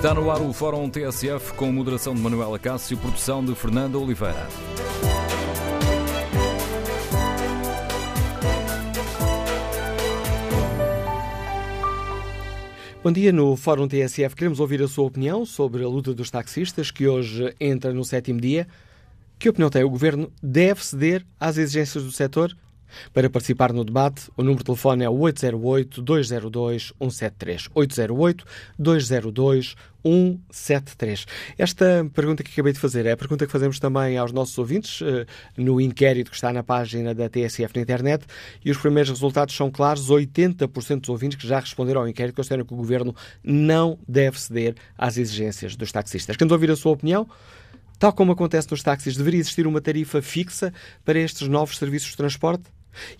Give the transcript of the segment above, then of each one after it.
Está no ar o Fórum TSF com moderação de Manuela Cássio e produção de Fernanda Oliveira. Bom dia, no Fórum TSF queremos ouvir a sua opinião sobre a luta dos taxistas, que hoje entra no sétimo dia. Que opinião tem? O Governo deve ceder às exigências do setor? Para participar no debate, o número de telefone é 808-202-173. 808-202-173. Esta pergunta que acabei de fazer é a pergunta que fazemos também aos nossos ouvintes eh, no inquérito que está na página da TSF na internet e os primeiros resultados são claros. 80% dos ouvintes que já responderam ao inquérito consideram que o Governo não deve ceder às exigências dos taxistas. Queremos ouvir a sua opinião? Tal como acontece nos táxis, deveria existir uma tarifa fixa para estes novos serviços de transporte?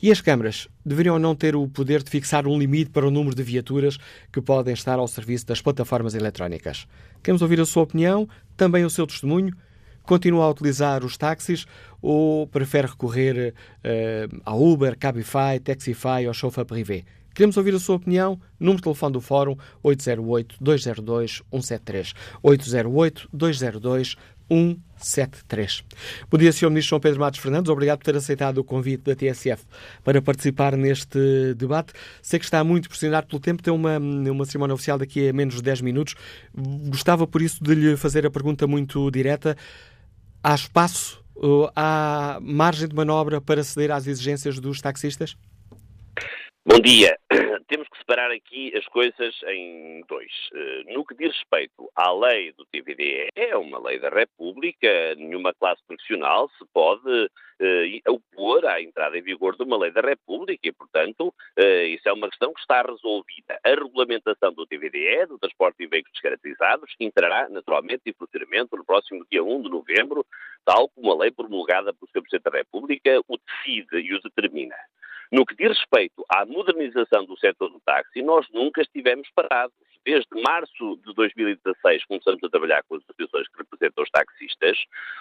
E as câmaras deveriam não ter o poder de fixar um limite para o número de viaturas que podem estar ao serviço das plataformas eletrónicas? Queremos ouvir a sua opinião, também o seu testemunho. Continua a utilizar os táxis ou prefere recorrer uh, a Uber, Cabify, Taxify ou chauffeur privé? Queremos ouvir a sua opinião. Número de telefone do Fórum 808-202-173. 808-202-173. 173. Bom dia, Sr. Ministro João Pedro Matos Fernandes. Obrigado por ter aceitado o convite da TSF para participar neste debate. Sei que está muito pressionado pelo tempo, tem uma, uma cerimónia oficial daqui a menos de 10 minutos. Gostava, por isso, de lhe fazer a pergunta muito direta. Há espaço, há margem de manobra para ceder às exigências dos taxistas? Bom dia. Temos que separar aqui as coisas em dois. Eh, no que diz respeito à lei do TVDE, é uma lei da República, nenhuma classe profissional se pode eh, opor à entrada em vigor de uma lei da República e, portanto, eh, isso é uma questão que está resolvida. A regulamentação do TVDE, do transporte de veículos caracterizados, entrará naturalmente em funcionamento no próximo dia 1 de novembro, tal como a lei promulgada pelo Sr. Presidente da República o decide e o determina. No que diz respeito à modernização do setor do táxi, nós nunca estivemos parados. Desde março de 2016 começamos a trabalhar com as associações que representam os taxistas.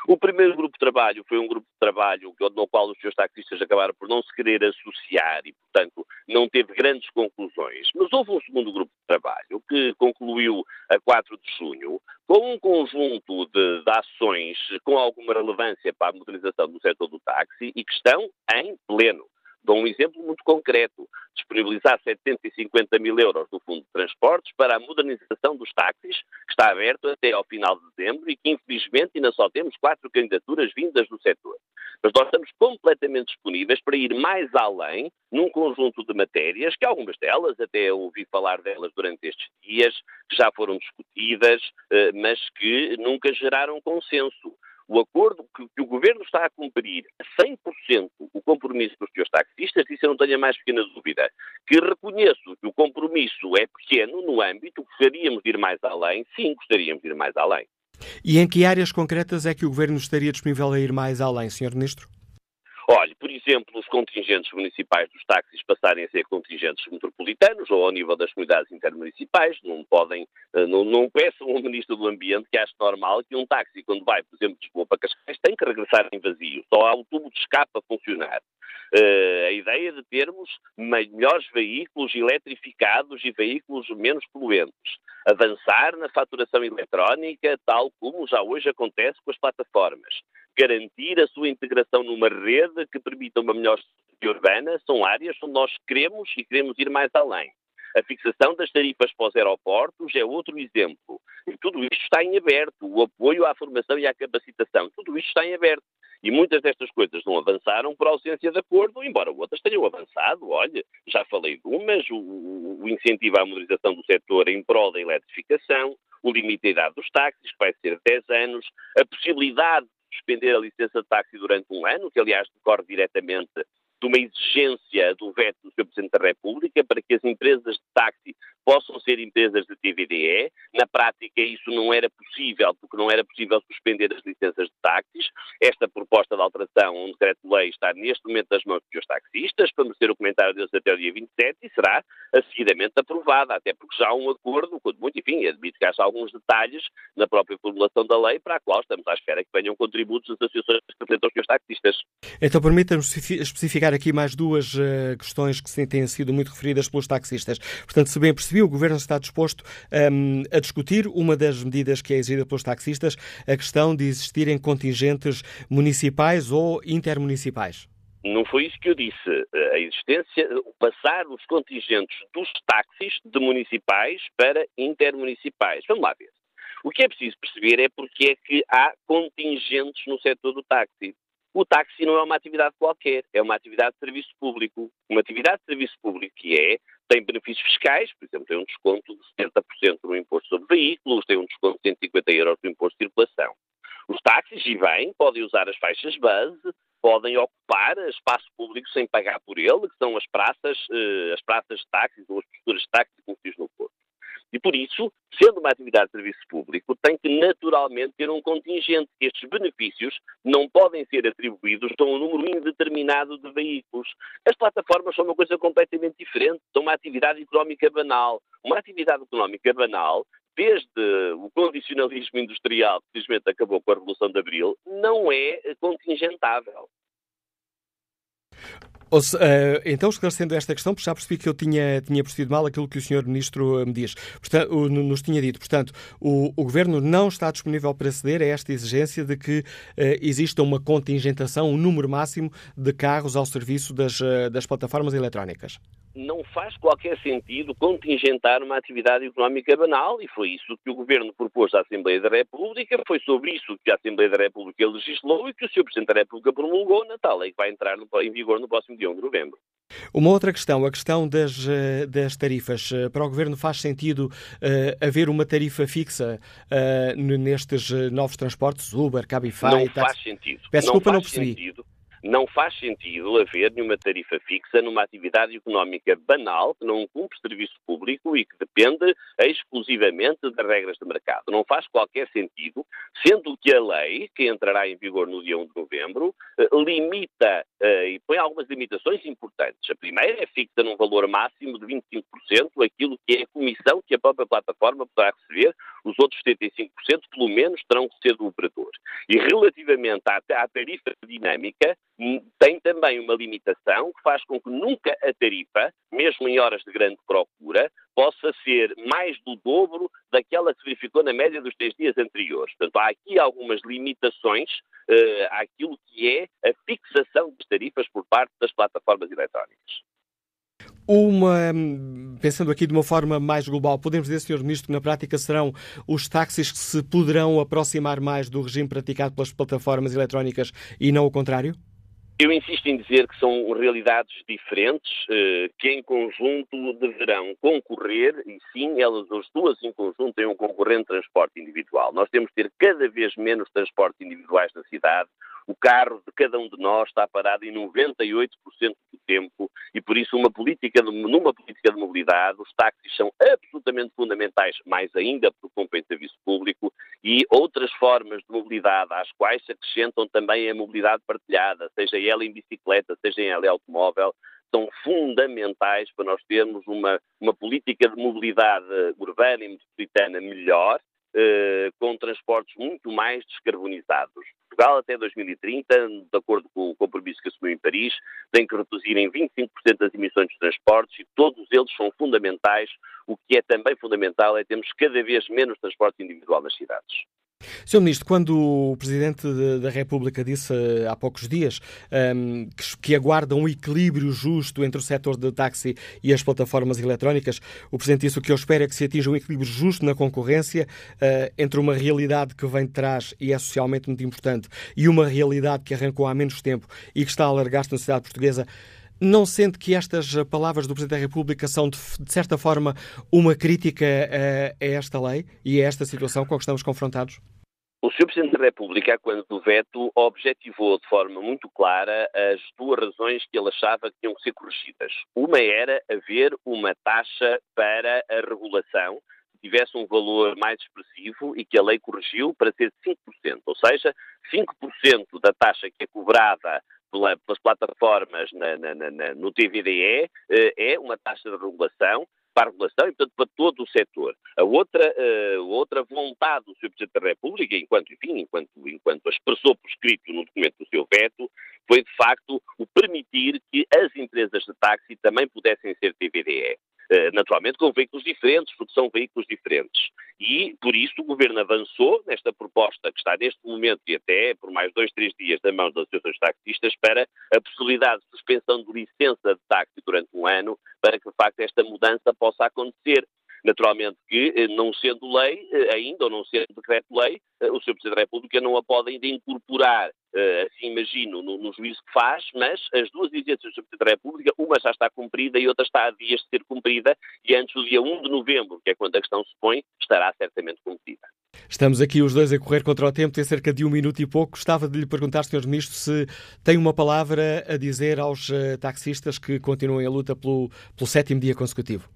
O primeiro grupo de trabalho foi um grupo de trabalho no qual os seus taxistas acabaram por não se querer associar e, portanto, não teve grandes conclusões. Mas houve um segundo grupo de trabalho que concluiu a 4 de junho com um conjunto de, de ações com alguma relevância para a modernização do setor do táxi e que estão em pleno. Dou um exemplo muito concreto. Disponibilizar 750 mil euros do Fundo de Transportes para a modernização dos táxis, que está aberto até ao final de dezembro e que, infelizmente, ainda só temos quatro candidaturas vindas do setor. Mas nós estamos completamente disponíveis para ir mais além num conjunto de matérias, que algumas delas, até ouvi falar delas durante estes dias, já foram discutidas, eh, mas que nunca geraram consenso o acordo que, que, o Governo está a cumprir a 100% o compromisso dos seus taxistas, isso eu não tenho a mais pequena dúvida. Que reconheço que o compromisso é pequeno no âmbito, gostaríamos de ir mais além, sim, gostaríamos de ir mais além. E em que áreas concretas é que o Governo estaria disponível a ir mais além, Sr. Ministro? Exemplo, os contingentes municipais dos táxis passarem a ser contingentes metropolitanos ou ao nível das comunidades intermunicipais, não podem, eh, não, não peçam ao Ministro do Ambiente que ache normal que um táxi, quando vai, por exemplo, de Lisboa para Cascais, tem que regressar em vazio, só há o tubo de escape a funcionar. Uh, a ideia de termos melhores veículos eletrificados e veículos menos poluentes. Avançar na faturação eletrónica, tal como já hoje acontece com as plataformas garantir a sua integração numa rede que permita uma melhor urbana, são áreas onde nós queremos e queremos ir mais além. A fixação das tarifas para os aeroportos é outro exemplo. E tudo isto está em aberto. O apoio à formação e à capacitação, tudo isto está em aberto. E muitas destas coisas não avançaram por ausência de acordo, embora outras tenham avançado. Olha, já falei de umas, o, o incentivo à modernização do setor em prol da eletrificação, o limite da idade dos táxis, que vai ser 10 anos, a possibilidade suspender a licença de táxi durante um ano, que aliás decorre diretamente de uma exigência do veto do Sr. Presidente da República para que as empresas de táxi possam ser empresas de TVDE. Na prática, isso não era possível, porque não era possível suspender as licenças de táxis. Esta proposta de alteração, um decreto-lei, está neste momento nas mãos dos taxistas, para merecer o comentário deles até o dia 27 e será seguidamente aprovada, até porque já há um acordo, muito, enfim, admito que há alguns detalhes na própria formulação da lei para a qual estamos à espera que venham contributos das associações que representam os taxistas. Então, permita-me especificar aqui mais duas uh, questões que têm sido muito referidas pelos taxistas. Portanto, se bem percebi, o Governo está disposto um, a discutir uma das medidas que é exigida pelos taxistas, a questão de existirem contingentes municipais ou intermunicipais. Não foi isso que eu disse. A existência, passar os contingentes dos táxis de municipais para intermunicipais. Vamos lá ver. O que é preciso perceber é porque é que há contingentes no setor do táxi. O táxi não é uma atividade qualquer, é uma atividade de serviço público. Uma atividade de serviço público que é, tem benefícios fiscais, por exemplo, tem um desconto de 70% no imposto sobre veículos, tem um desconto de 150 euros no imposto de circulação. Os táxis, e bem, podem usar as faixas base, podem ocupar espaço público sem pagar por ele, que são as praças, eh, as praças de táxis ou as posturas de táxis, como no Porto. E por isso, sendo uma atividade de serviço público, tem que naturalmente ter um contingente. Estes benefícios não podem ser atribuídos a um número indeterminado de veículos. As plataformas são uma coisa completamente diferente, são uma atividade económica banal. Uma atividade económica banal desde o condicionalismo industrial, que felizmente acabou com a Revolução de Abril, não é contingentável. Uh, então, esclarecendo esta questão, já percebi que eu tinha, tinha percebido mal aquilo que o Sr. Ministro me diz. Portanto, nos tinha dito. Portanto, o, o, Governo não está disponível para ceder a esta exigência de que uh, exista uma contingentação, um número máximo de carros ao serviço das, uh, das plataformas eletrónicas não faz qualquer sentido contingentar uma atividade económica banal e foi isso que o Governo propôs à Assembleia da República, foi sobre isso que a Assembleia da República legislou e que o Sr. Presidente da República promulgou na tal lei que vai entrar no, em vigor no próximo dia 1 de novembro. Uma outra questão, a questão das, eh, das tarifas. Eh, para o Governo faz sentido uh, haver uma tarifa fixa uh, nestes novos transportes, Uber, Cabify? Não faz sentido. Peço não desculpa, não percebi. Sentido não faz sentido haver nenhuma tarifa fixa numa atividade económica banal que não cumpre serviço público e que depende exclusivamente das regras de mercado. Não faz qualquer sentido, sendo que a lei, que entrará em vigor no dia 1 de novembro, eh, limita eh, e põe algumas limitações importantes. A primeira é fixa num valor máximo de 25% aquilo que é a comissão que a própria plataforma poderá receber, os outros 75% pelo menos terão que ser do operador. E relativamente à, à tarifa dinâmica, tem também uma limitação que faz com que nunca a tarifa, mesmo em horas de grande procura, possa ser mais do dobro daquela que se verificou na média dos três dias anteriores. Portanto, há aqui algumas limitações uh, àquilo que é a fixação das tarifas por parte das plataformas eletrónicas. Uma, pensando aqui de uma forma mais global, podemos dizer, Sr. Ministro, que na prática serão os táxis que se poderão aproximar mais do regime praticado pelas plataformas eletrónicas e não o contrário? Eu insisto em dizer que são realidades diferentes eh, que em conjunto deverão concorrer e sim, elas as duas em conjunto têm um concorrente transporte individual. Nós temos que ter cada vez menos transportes individuais na cidade. O carro de cada um de nós está parado em 98% do tempo e por isso uma política de, numa política de mobilidade os táxis são absolutamente fundamentais, mais ainda porque cumprem serviço público e outras formas de mobilidade às quais se acrescentam também a mobilidade partilhada, seja ela em bicicleta, seja ela em automóvel, são fundamentais para nós termos uma, uma política de mobilidade urbana e metropolitana melhor, eh, com transportes muito mais descarbonizados. Portugal, até 2030, de acordo com o compromisso que assumiu em Paris, tem que reduzir em 25% as emissões de transportes e todos eles são fundamentais. O que é também fundamental é termos cada vez menos transporte individual nas cidades. Sr. Ministro, quando o Presidente da República disse eh, há poucos dias um, que, aguarda um equilíbrio justo entre o setor de táxi e as plataformas eletrónicas, o Presidente disse o que eu espero é que se atinja um equilíbrio justo na concorrência uh, entre uma realidade que vem de trás e é socialmente muito importante e uma realidade que arrancou há menos tempo e que está a alargar-se na sociedade portuguesa. Não sente que estas palavras do Presidente da República são, de, de certa forma, uma crítica a, a, esta lei e a esta situação com a que estamos confrontados? O Sr. Presidente da República, quando do veto, objetivou de forma muito clara as duas razões que ele achava que tinham que ser corrigidas. Uma era haver uma taxa para a regulação tivesse um valor mais expressivo e que a lei corrigiu para ser 5%, ou seja, 5% da taxa que é cobrada pelas plataformas na, na, na, no TVDE é uma taxa de regulação para a regulação e, portanto, para todo o setor. A outra, uh, outra vontade do Sr. Presidente da República, enquanto, enfim, enquanto, enquanto expressou por escrito no documento do seu veto, foi, de facto, o permitir que as empresas de táxi também pudessem ser TVDE. Eh, naturalmente com veículos diferentes, porque são veículos diferentes. E, por isso, o Governo avançou nesta proposta que está neste momento e até por mais dois, três dias na mão das associações taxistas para a possibilidade de suspensão de licença de táxi durante um ano para que, de facto, esta mudança possa acontecer. Naturalmente que, eh, não sendo lei eh, ainda, ou não sendo decreto-lei, eh, o Sr. Presidente da República não a pode ainda incorporar, assim imagino, no, no juízo que faz, mas as duas exigências do Sr. Presidente da República, uma já está cumprida e outra está a dias de ser cumprida, e antes do dia 1 de novembro, que é quando a questão se põe, estará certamente cumprida. Estamos aqui os dois a correr contra o tempo, tem cerca de um minuto e pouco. Gostava de lhe perguntar, Sr. Ministro, se tem uma palavra a dizer aos taxistas que continuem a luta pelo, pelo sétimo dia consecutivo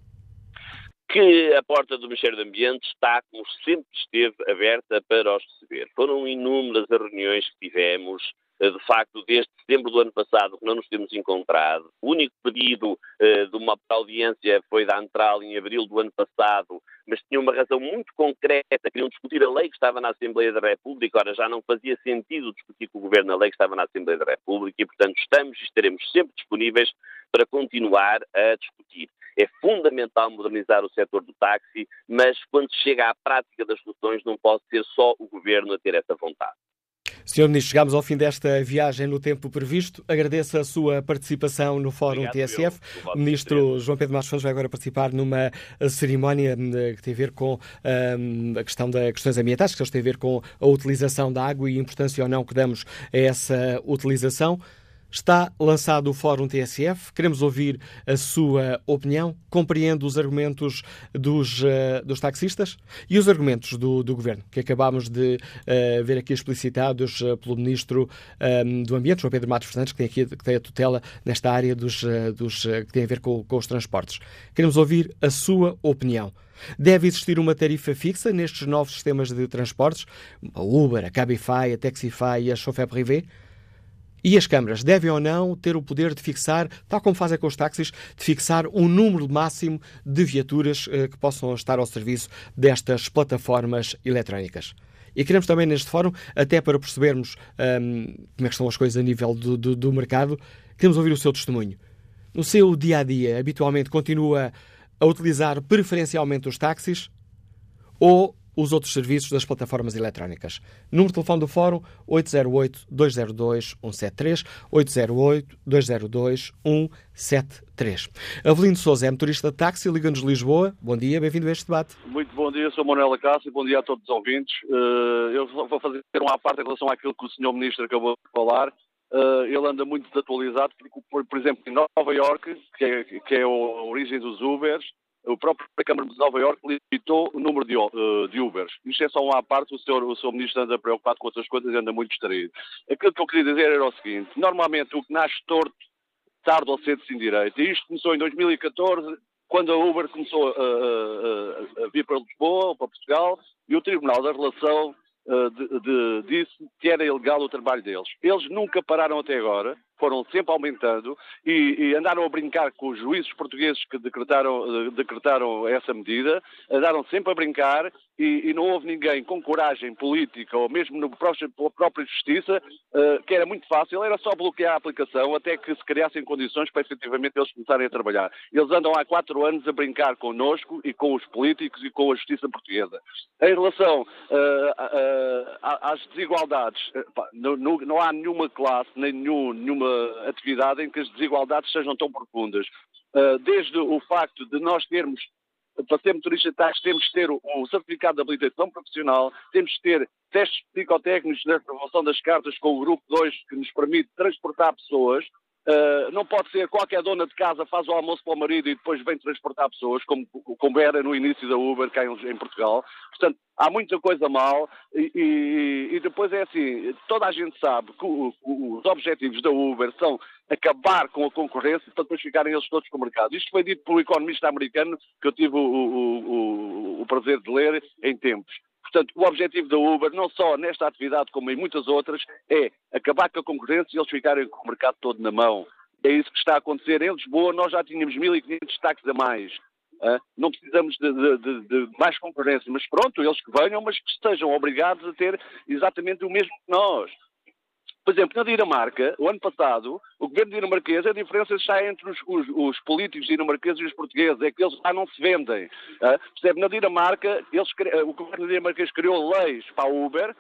que a porta do Ministério do Ambiente está, como sempre esteve, aberta para os receber. Foram inúmeras as reuniões que tivemos, eh, de facto, desde setembro do ano passado que não nos temos encontrado. O único pedido uh, de uma audiência foi da Antral em abril do ano passado, mas tinha uma razão muito concreta, queriam discutir a lei que estava na Assembleia da República, ora já não fazia sentido discutir com o Governo a lei que estava na Assembleia da República e, portanto, estamos e estaremos sempre disponíveis para continuar a discutir. É fundamental modernizar o setor do táxi, mas quando se chega à prática das soluções não pode ser só o Governo a ter essa vontade. Senhor Ministro, chegamos ao fim desta viagem no tempo previsto. Agradeço a sua participação no Fórum Obrigado, TSF. O Ministro João Pedro Marcos vai agora participar numa cerimónia eh, que tem a ver com um, a questão das questões ambientais, que tem a ver com a utilização da água e a importância ou não que damos a essa utilização. Está lançado o Fórum TSF. Queremos ouvir a sua opinião. Compreende os argumentos dos, uh, dos taxistas e os argumentos do, do Governo, que acabámos de uh, ver aqui explicitados uh, pelo Ministro um, do Ambiente, João Pedro Matos Fernandes, que tem, aqui, que tem a tutela nesta área dos, dos, que tem a ver com, com os transportes. Queremos ouvir a sua opinião. Deve existir uma tarifa fixa nestes novos sistemas de transportes? A Uber, a Cabify, a Taxify e a Chauffeur Privé? E as câmaras devem ou não ter o poder de fixar, tal como fazem com os táxis, de fixar um número máximo de viaturas eh, que possam estar ao serviço destas plataformas eletrónicas. E queremos também neste fórum, até para percebermos como é estão as coisas a nível do, do, do mercado, queremos ouvir o seu testemunho. No seu dia a dia, habitualmente continua a utilizar preferencialmente os táxis ou os outros serviços das plataformas eletrónicas. Número de telefone do Fórum 808-202-173, 808-202-173. Avelino Souza é motorista de táxi, liga-nos Lisboa. Bom dia, bem-vindo a este debate. Muito bom dia, sou Manuela Cássio, bom dia a todos os ouvintes. Eh, eu vou fazer uma parte em relação àquilo que o Sr. Ministro acabou de falar. Uh, ele anda muito desatualizado, porque, por, exemplo, em Nova York, que é, que é a origem dos Ubers, o próprio Câmara de Nova Iorque limitou o número de, uh, de Ubers. Isto é só uma parte, o senhor, o senhor ministro anda preocupado com outras coisas e anda muito distraído. Aquilo que eu queria dizer era o seguinte, normalmente o que nasce torto, tarde ou cedo se endireita. E isto começou em 2014, quando a Uber começou a, a, a, vir para Lisboa, para Portugal, e o Tribunal da Relação uh, de, de, disse que era ilegal o trabalho deles. Eles nunca pararam até agora, foram sempre aumentando e, e, andaram a brincar com os juízes portugueses que decretaram, decretaram essa medida, andaram sempre a brincar e, e, não houve ninguém com coragem política ou mesmo na própria, própria justiça, uh, que era muito fácil, era só bloquear a aplicação até que se criassem condições para efetivamente eles começarem a trabalhar. Eles andam há quatro anos a brincar connosco e com os políticos e com a justiça portuguesa. Em relação uh, uh, às desigualdades, não, não, há nenhuma classe, nem nenhum, nenhuma atividade em que as desigualdades sejam tão profundas. Uh, desde o facto de nós termos, para ser motorista de temos que ter o, certificado de habilitação profissional, temos que ter testes psicotécnicos na aprovação das cartas com o grupo 2 que nos permite transportar pessoas, Uh, não pode ser qualquer dona de casa faz o almoço para o marido e depois vem transportar pessoas, como, como era no início da Uber cá em, em Portugal. Portanto, há muita coisa mal e, e, e, depois é assim, toda a gente sabe que o, o, os objetivos da Uber são acabar com a concorrência para depois ficarem eles todos com o mercado. Isto foi dito pelo economista americano que eu tive o, o prazer de ler em tempos. Portanto, o objetivo da Uber, não só nesta atividade como em muitas outras, é acabar com a concorrência e eles ficarem com o mercado todo na mão. É isso que está a acontecer. Em Lisboa nós já tínhamos 1.500 destaques a mais. Não precisamos de, de, de, mais concorrência, mas pronto, eles que venham, mas que estejam obrigados a ter exatamente o mesmo que nós. Por exemplo, na Dinamarca, o ano passado, o governo dinamarquês, a diferença está entre os, os, os, políticos dinamarqueses e os portugueses, é que eles lá não se vendem. Uh, percebe? Na Dinamarca, eles, o governo dinamarquês criou leis para a Uber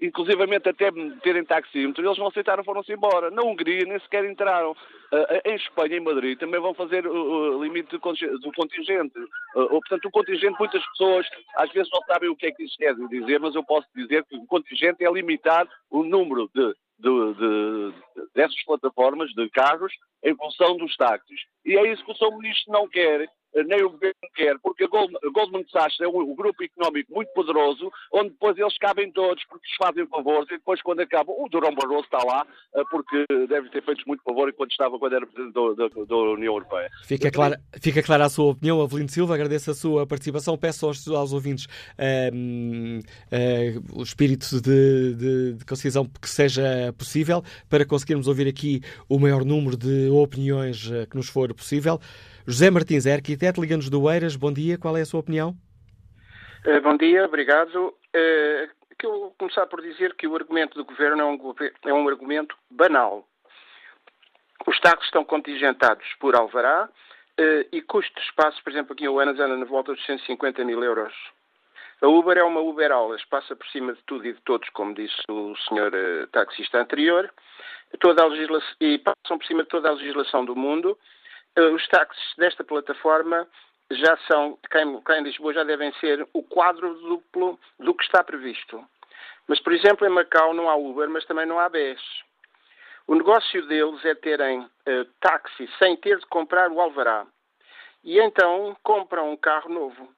inclusivamente até terem taxímetro, eles não aceitaram, foram-se embora. Na Hungria nem sequer entraram. Uh, em Espanha, em Madrid, também vão fazer o, limite do contingente. Uh, portanto, o contingente, muitas pessoas às vezes não sabem o que é que isso quer dizer, mas eu posso dizer que o contingente é limitar o número de, de, de, dessas plataformas de carros em função dos táxis. E é isso que o Sr. Ministro não quer nem o governo quer, porque a Goldman, Sachs é um, um, grupo económico muito poderoso, onde depois eles cabem todos, porque lhes fazem favores, e depois quando acabam, o Durão Barroso está lá, eh, porque deve ter feito muito favor enquanto estava, quando era Presidente da, União Europeia. Fica clara, fica clara a sua opinião, Avelino Silva, agradeço a sua participação, peço aos, aos ouvintes um, ehm, uh, o espírito de, de, de concisão que seja possível, para conseguirmos ouvir aqui o maior número de opiniões uh, que nos for possível. José Martins é arquiteto, liga-nos do Eiras. Bom dia, qual é a sua opinião? Uh, bom dia, obrigado. Que eu vou começar por dizer que o argumento do governo é um, é um argumento banal. Os táxis estão contingentados por alvará uh, e custo de espaço, por exemplo, aqui em Oanas anda na volta dos 150 mil euros. A Uber é uma Uber Aulas, passa por cima de tudo e de todos, como disse o senhor taxista anterior, toda a e passam por cima de toda a legislação do mundo eh, os táxis desta plataforma já são, cá em, cá em Lisboa, já devem ser o quadro duplo do que está previsto. Mas, por exemplo, em Macau não há Uber, mas também não há BES. O negócio deles é terem uh, táxi sem ter de comprar o alvará. E então compram um carro novo.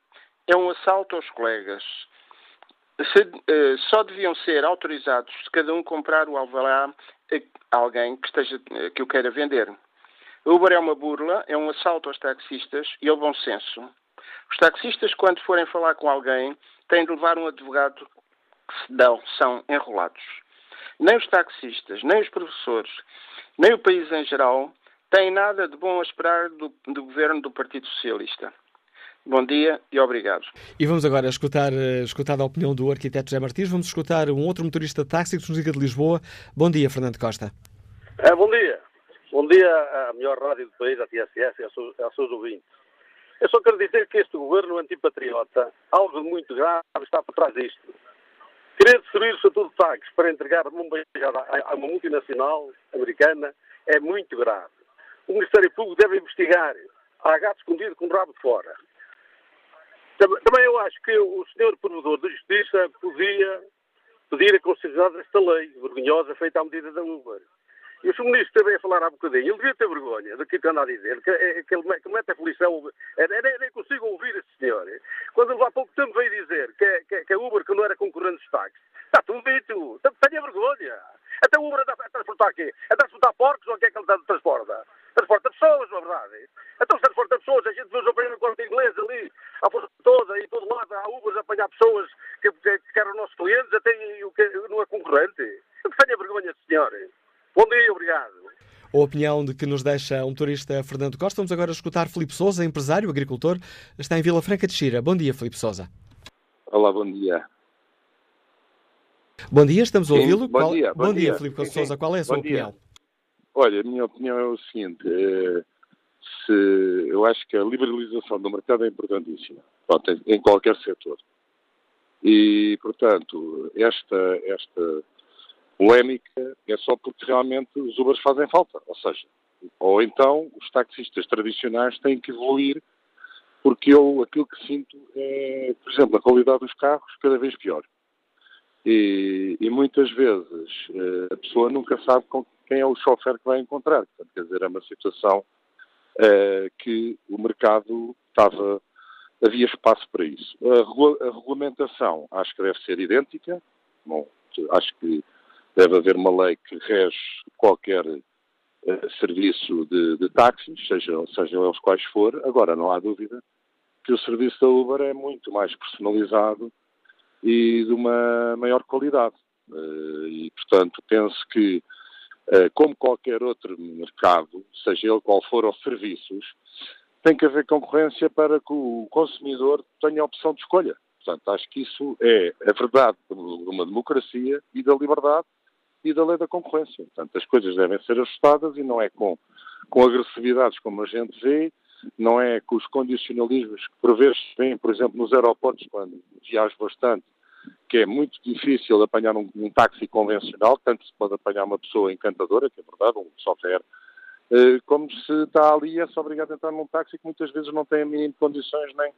É um assalto aos colegas. Se, uh, só deviam ser autorizados se cada um comprar o alvará a alguém que, esteja, uh, que o queira vender. O Uber é uma burla, é um assalto aos taxistas e ao bom senso. Os taxistas, quando forem falar com alguém, têm de levar um advogado que se dão, são enrolados. Nem os taxistas, nem os professores, nem o país em geral têm nada de bom a esperar do, do governo do Partido Socialista. Bom dia e obrigado. E vamos agora escutar, eh, escutar a opinião do arquiteto José Martins. Vamos escutar um outro motorista de táxi que nos liga de Lisboa. Bom dia, Fernando Costa. É, bom dia. Bom dia à melhor rádio do país, à TSS e aos seus, ouvintes. Eu só quero dizer que este governo antipatriota, algo de muito grave está por trás disto. Querer destruir o Estatuto de Taques para entregar uma a uma multinacional americana é muito grave. O Ministério Público deve investigar. Há gato escondido com o rabo de fora. Também eu acho que o senhor Provedor da Justiça podia pedir a constitucionalidade desta lei vergonhosa feita à medida da Uber. E o Sr. Ministro também a falar há bocadinho, ele devia ter vergonha do que anda a dizer, que, é, que ele que mete a aflição, é, nem, nem consigo ouvir esse senhor. Quando ele há pouco tempo veio dizer que, que, que a Uber que não era concorrente dos táxis, está tudo dito, tenha vergonha. Até o Uber anda a transportar quê? A transportar porcos ou o que é que ele transporta? Transporta pessoas, na verdade. Então se transporta pessoas, a gente os apanhar no corte inglês ali, à força toda, e todo lado há Ubers a apanhar pessoas que, que, que eram nossos clientes, até o que não é concorrente. Tenha vergonha, senhor. Bom dia, obrigado. A opinião de que nos deixa um turista Fernando Costa. Vamos agora escutar Filipe Souza, empresário, agricultor, está em Vila Franca de Xira. Bom dia, Filipe Souza. Olá, bom dia. Bom dia, estamos a ouvi-lo. Bom Qual... dia, bom, bom dia, dia. Filipe Souza. Qual é a sua bom opinião? Dia. Olha, a minha opinião é o seguinte: é, se, eu acho que a liberalização do mercado é importantíssima, em qualquer setor. E, portanto, esta, esta polémica é só porque realmente os Ubers fazem falta. Ou seja, ou então os taxistas tradicionais têm que evoluir porque eu aquilo que sinto é, por exemplo, a qualidade dos carros cada vez pior. E, e muitas vezes eh, a pessoa nunca sabe quem é o chofer que vai encontrar. Portanto, quer dizer, é uma situação eh, que o mercado estava. havia espaço para isso. A, a regulamentação acho que deve ser idêntica. Bom, acho que deve haver uma lei que rege qualquer uh, serviço de, de táxis, sejam, sejam eles quais for. Agora, não há dúvida que o serviço da Uber é muito mais personalizado e de uma maior qualidade. E, portanto, penso que, como qualquer outro mercado, seja ele qual for aos serviços, tem que haver concorrência para que o consumidor tenha a opção de escolha. Portanto, acho que isso é a verdade de uma democracia e da liberdade e da lei da concorrência. Portanto, as coisas devem ser ajustadas e não é com, com agressividades como a gente vê, não é com os condicionalismos que por vezes vêm, por exemplo, nos aeroportos, quando viajo bastante, que é muito difícil apanhar um, um táxi convencional, tanto se pode apanhar uma pessoa encantadora, que é verdade, um chofer, eh, como se está ali é só obrigado a entrar num táxi que muitas vezes não tem a mínima condições nem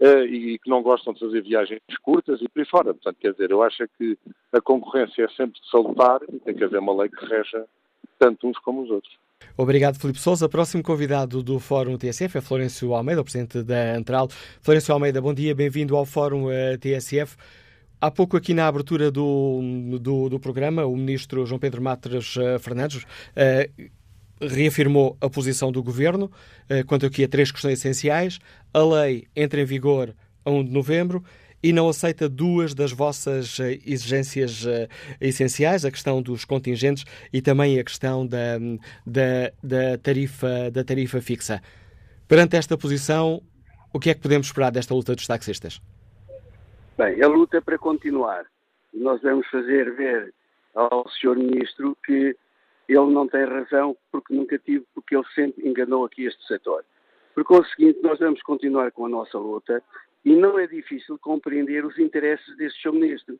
e que não gostam de fazer viagens curtas e por aí fora. Portanto, quer dizer, eu acho que a concorrência é sempre de salutar e tem que haver uma lei que reja tanto uns como os outros. Obrigado, Filipe Souza. Próximo convidado do Fórum TSF é Florencio Almeida, o presidente da Antral. Florencio Almeida, bom dia, bem-vindo ao Fórum uh, TSF. Há pouco aqui na abertura do, do, do, programa, o ministro João Pedro Matres uh, Fernandes uh, reafirmou a posição do governo eh, quanto aqui a três questões essenciais. A lei entra em vigor a 1 de novembro e não aceita duas das vossas eh, exigências eh, essenciais, a questão dos contingentes e também a questão da, da, da, tarifa, da tarifa fixa. Perante esta posição, o que é que podemos esperar desta luta dos taxistas? Bem, a luta é para continuar. Nós vamos fazer ver ao Sr. Ministro que ele não tem razão porque nunca tive, porque ele sempre enganou aqui este setor. Por conseguinte, nós vamos continuar com a nossa luta e não é difícil compreender os interesses deste Sr. Ministro,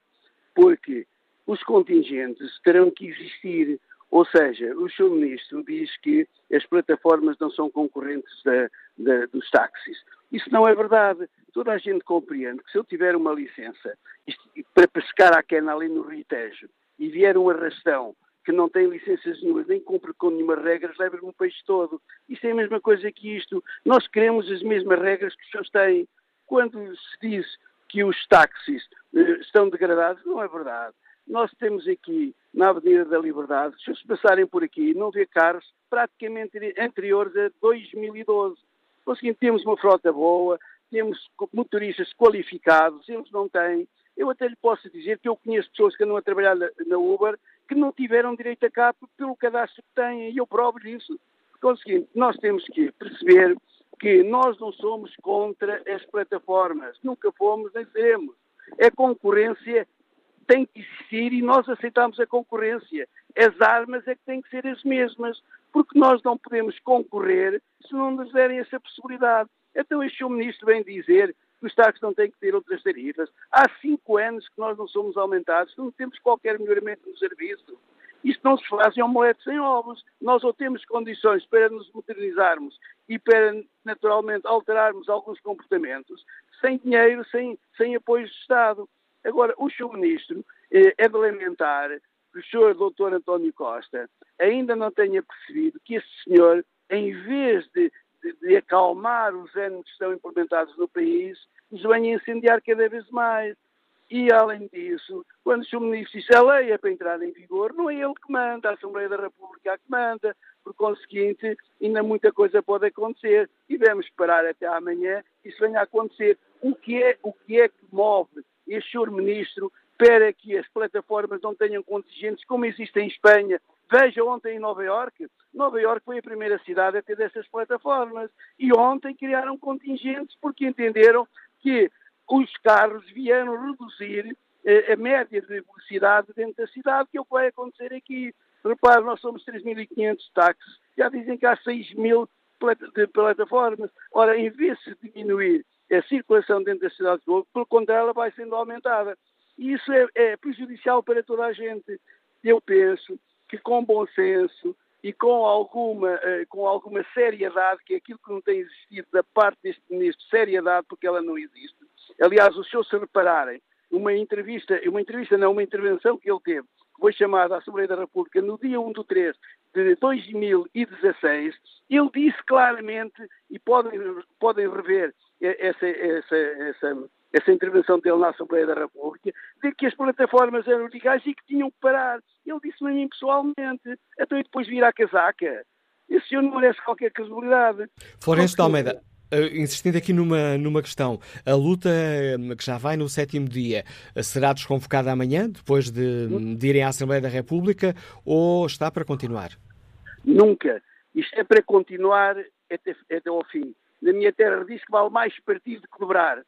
porque os contingentes terão que existir, ou seja, o Sr. Ministro diz que as plataformas não são concorrentes da, da, dos táxis. Isso não é verdade. Toda a gente compreende que se eu tiver uma licença isto, para pescar à quena ali no Rio Tejo e vier um arrastão que não tem licenças nenhumas, nem cumpre com nenhuma regras, leva-me o peixe todo. Isso é a mesma coisa que isto. Nós queremos as mesmas regras que os senhores têm. Quando se diz que os táxis eh, estão degradados, não é verdade. Nós temos aqui, na Avenida da Liberdade, se os passarem por aqui, não vê carros praticamente anteriores a 2012. Por temos uma frota boa, temos motoristas qualificados, eles não têm. Eu até lhe posso dizer que eu conheço pessoas que andam a trabalhar na Uber que não tiveram direito a cá pelo cadastro que têm, e eu provo isso. O seguinte, nós temos que perceber que nós não somos contra as plataformas, nunca fomos nem seremos. A concorrência tem que existir e nós aceitamos a concorrência. As armas é que têm que ser as mesmas, porque nós não podemos concorrer se não nos derem essa possibilidade. Então este ministro vem dizer que os táxis não têm que ter outras tarifas. Há cinco anos que nós não somos aumentados, não temos qualquer melhoramento no serviço. Isto não se faz em omelete sem ovos. Nós ou temos condições para nos modernizarmos e para, naturalmente, alterarmos alguns comportamentos, sem dinheiro, sem, sem apoio do Estado. Agora, o Sr. Ministro eh, é de lamentar que o Sr. Dr. António Costa ainda não tenha percebido que esse senhor, em vez de de, de acalmar os anos que estão implementados no país, nos venha incendiar cada vez mais. E, além disso, quando o. Ministro disse a lei é para entrar em vigor, não é ele que manda, a Assembleia da República é que manda. Por conseguinte, ainda muita coisa pode acontecer e devemos esperar até amanhã que isso venha a acontecer. O que é, o que, é que move este Sr. Ministro para que as plataformas não tenham contingentes como existe em Espanha, Veja ontem em Nova Iorque, Nova Iorque foi a primeira cidade a ter dessas plataformas e ontem criaram contingentes porque entenderam que os carros vieram reduzir eh, a média de velocidade dentro da cidade, que é o que vai acontecer aqui. Repare, nós somos 3.500 táxis, já dizem que há 6.000 de plataformas. Ora, em vez de diminuir a circulação dentro da cidade de pelo contrário, ela vai sendo aumentada. E isso é, é prejudicial para toda a gente. Eu penso que com bom senso e com alguma, uh, com alguma seriedade, que é aquilo que não tem existido da parte deste ministro, seriedade, porque ela não existe. Aliás, os senhores se repararem, uma entrevista, uma entrevista não, uma intervenção que ele teve, que foi chamada à Assembleia da República no dia 1 de 3 de 2016, ele disse claramente, e podem, podem rever essa, essa, essa essa intervenção dele na Assembleia da República, de que as plataformas eram legais e que tinham que parar. Ele disse-me a mim pessoalmente. Então e depois vir à casaca. Esse senhor não merece qualquer credibilidade. Florencio de Almeida, insistindo aqui numa, numa questão, a luta que já vai no sétimo dia será desconvocada amanhã, depois de, de irem à Assembleia da República, ou está para continuar? Nunca. Isto é para continuar até, até ao fim. Na minha terra diz que vale mais partir do que dobrar.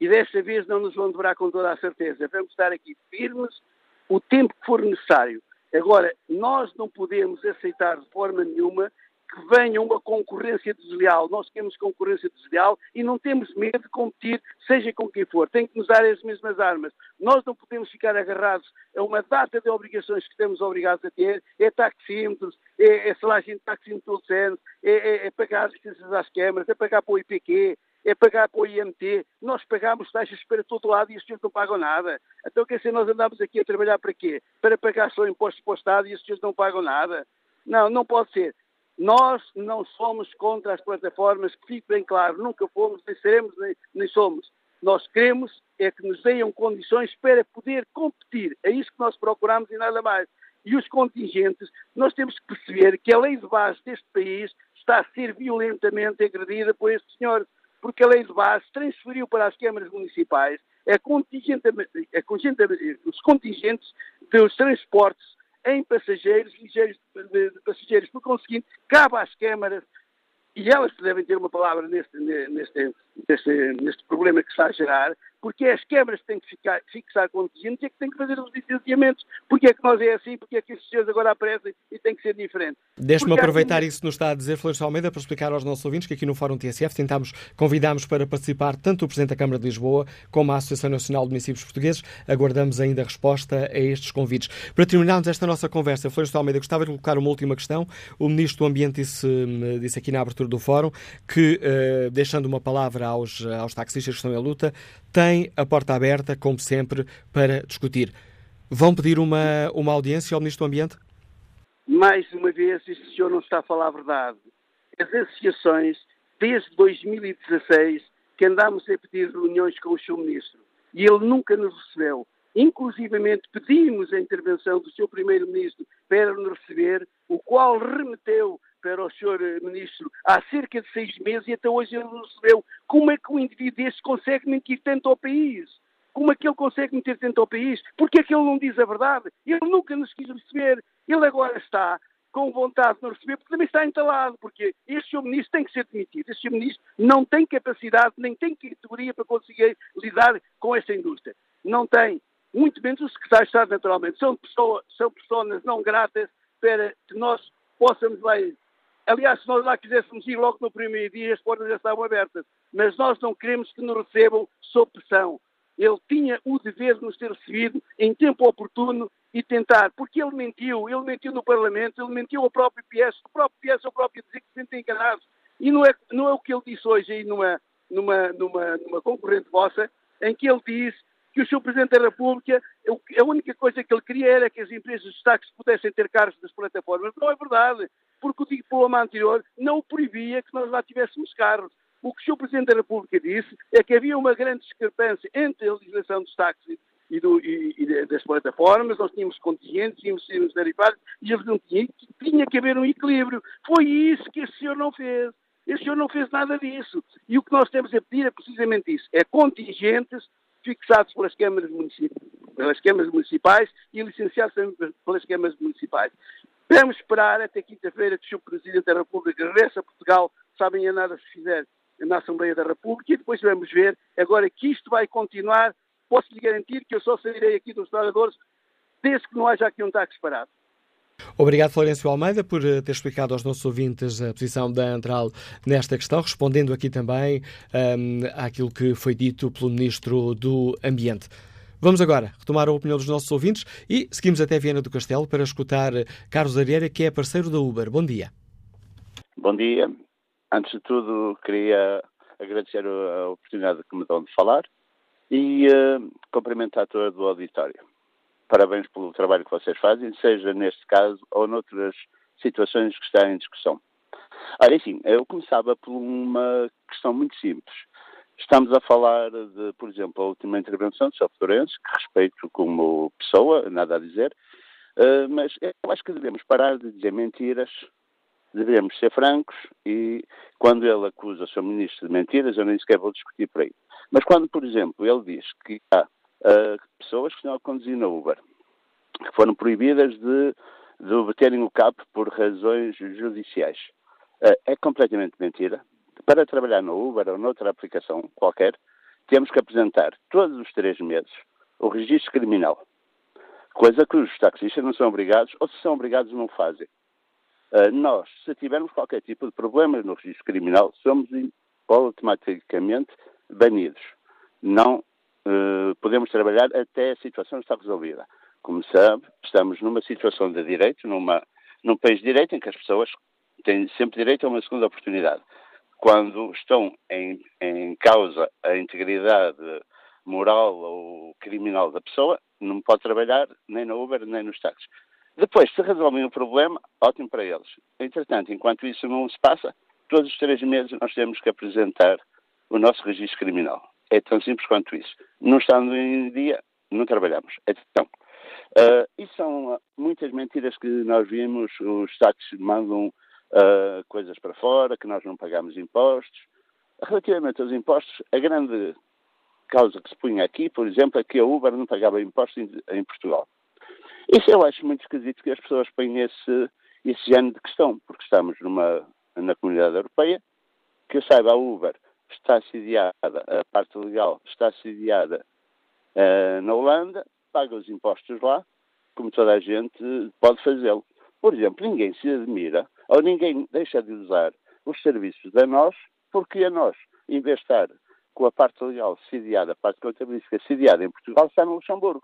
E desta vez não nos vão dobrar com toda a certeza. Vamos estar aqui firmes o tempo que for necessário. Agora, nós não podemos aceitar de forma nenhuma que venha uma concorrência desleal. Nós temos concorrência desleal e não temos medo de competir, seja com quem for. Tem que nos dar as mesmas armas. Nós não podemos ficar agarrados a uma data de obrigações que estamos obrigados a ter. É taxímetros, é, é salagem de taxímetro é, é, é pagar licenças às câmaras, é pagar para o IPQ, é pagar para o IMT. Nós pagamos taxas para todo lado e os senhores não pagam nada. Então, quer dizer, nós andamos aqui a trabalhar para quê? Para pagar só impostos para o Estado e os senhores não pagam nada? Não, não pode ser. Nós não somos contra as plataformas, que fique bem claro, nunca fomos, nem seremos, nem, nem somos. Nós queremos é que nos deem condições para poder competir. É isso que nós procuramos e nada mais. E os contingentes, nós temos que perceber que a lei de base deste país está a ser violentamente agredida por estes senhores porque a lei de base transferiu para as câmaras municipais a contingente, a contingente, os contingentes dos transportes em passageiros, ligeiros de, passageiros. Por conseguinte, cabe às câmaras, e elas devem ter uma palavra neste, neste, neste, neste problema que está a gerar, porque as câmaras têm que ficar, fixar contingentes e é que têm que fazer os licenciamentos. Porque é que nós é assim, porque é que estes senhores agora aparecem e tem que ser diferente. Deixe-me aproveitar isso que nos está a dizer, Flores Almeida, para explicar aos nossos ouvintes que aqui no Fórum TSF tentámos, convidámos para participar tanto o Presidente da Câmara de Lisboa como a Associação Nacional de Municípios Portugueses. Aguardamos ainda a resposta a estes convites. Para terminarmos esta nossa conversa, Flores Almeida, gostava de colocar uma última questão. O Ministro do Ambiente disse, disse aqui na abertura do Fórum que, uh, deixando uma palavra aos, aos taxistas que estão em luta, tem a porta aberta, como sempre, para discutir. Vão pedir uma, uma audiência ao Ministro do Ambiente? Mais uma vez, este senhor não está a falar a verdade. As associações, desde 2016, que andámos a pedir reuniões com o seu Ministro e ele nunca nos recebeu. Inclusivamente pedimos a intervenção do seu Primeiro-Ministro para nos receber, o qual remeteu para o Sr. Eh, Ministro há cerca de seis meses e até hoje ele não recebeu. Como é que um indivíduo deste consegue mentir tanto ao país? Como é que ele consegue mentir tanto ao país? Porque é que ele não diz a verdade? Ele nunca nos quis receber. Ele agora está com vontade de nos receber, porque também está entalado, porque este Sr. Ministro tem que ser demitido. Este Sr. Ministro não tem capacidade, nem tem categoria para conseguir lidar com esta indústria. Não tem. Muito menos o Secretário de Estado, naturalmente. São, pessoa, são pessoas não gratas para que nós possamos lá Aliás, se nós lá quiséssemos ir logo no primeiro dia, as portas já estavam abertas. Mas nós não queremos que nos recebam sob pressão. Ele tinha o dever de nos ter recebido em tempo oportuno e tentar, porque ele mentiu, ele mentiu no Parlamento, ele mentiu ao próprio PS, o próprio PS é o próprio dizer que se sentem enganados. E não é, não é o que ele disse hoje aí numa, numa, numa, numa concorrente vossa, em que ele disse que o Sr. Presidente da República, a única coisa que ele queria era que as empresas de destaques pudessem ter cargos das plataformas. Não é verdade porque o diploma anterior não proibia que nós lá tivéssemos carros. O que o Sr. Presidente da República disse é que havia uma grande discrepância entre a legislação dos táxis e, do, e, e, das plataformas, nós tínhamos contingentes, tínhamos sistemas tarifários, e eles não tinham, tinha que haver um equilíbrio. Foi isso que esse senhor não fez. Esse senhor não fez nada disso. E o que nós temos a pedir é precisamente isso: é contingentes fixados pelas câmaras, pelas câmaras municipais e licenciados pelas câmaras municipais. Vamos esperar até quinta-feira que o. Presidente da República regresse a Portugal, sabem a nada se fizer na Assembleia da República, e depois vamos ver. Agora que isto vai continuar, posso lhe garantir que eu só sairei aqui dos trabalhadores desde que não haja aqui um táxi parado. Obrigado, Florencio Almeida, por eh, ter explicado aos nossos ouvintes a posição da Antral nesta questão, respondendo aqui também um, àquilo que foi dito pelo Ministro do Ambiente. Vamos agora retomar a opinião dos nossos ouvintes e seguimos até Viena do Castelo para escutar Carlos Arieira, que é parceiro da Uber. Bom dia. Bom dia. Antes de tudo, queria agradecer a oportunidade que me dão de falar e uh, cumprimentar todo o auditório. Parabéns pelo trabalho que vocês fazem, seja neste caso ou noutras situações que estão em discussão. Ora, enfim, eu começava por uma questão muito simples. Estamos a falar de, por exemplo, a última intervenção de. Florencio, que respeito como pessoa, nada a dizer, uh, mas eu acho que devemos parar de dizer mentiras devemos ser francos e quando ele acusa o seu ministro de mentiras, eu nem sequer vou discutir por aí. Mas quando, por exemplo, ele diz que há pessoas que estão a conduzir na Uber, que foram proibidas de, de obterem o CAP por razões judiciais, uh, é completamente mentira. Para trabalhar na Uber ou noutra aplicação qualquer, temos que apresentar todos os três meses o registro criminal, coisa que os taxistas não são obrigados, ou se são obrigados não fazem. Uh, nós, se tivermos qualquer tipo de problema no registro criminal, somos automaticamente banidos. Não uh, podemos trabalhar até a situação estar resolvida. Como sabe, estamos numa situação de direito, numa, num país de direito em que as pessoas têm sempre direito a uma segunda oportunidade. Quando estão em, em causa a integridade moral ou criminal da pessoa, não pode trabalhar nem na Uber nem nos táxis. Depois, se resolvem o problema, ótimo para eles. Entretanto, enquanto isso não se passa, todos os três meses nós temos que apresentar o nosso registro criminal. É tão simples quanto isso. Não estando em dia, não trabalhamos. Então, uh, isso são muitas mentiras que nós vimos. Os táxis mandam uh, coisas para fora, que nós não pagamos impostos. Relativamente aos impostos, a grande causa que se punha aqui, por exemplo, é que a Uber não pagava impostos em, em Portugal. Isso eu acho muito esquisito que as pessoas ponham esse, esse género de questão, porque estamos numa, na comunidade europeia, que eu saiba, a Uber está sediada, a parte legal está sediada uh, na Holanda, paga os impostos lá, como toda a gente pode fazê-lo. Por exemplo, ninguém se admira ou ninguém deixa de usar os serviços da nós, porque a nós, em vez de estar com a parte legal sediada, a parte contabilística sediada em Portugal, está no Luxemburgo.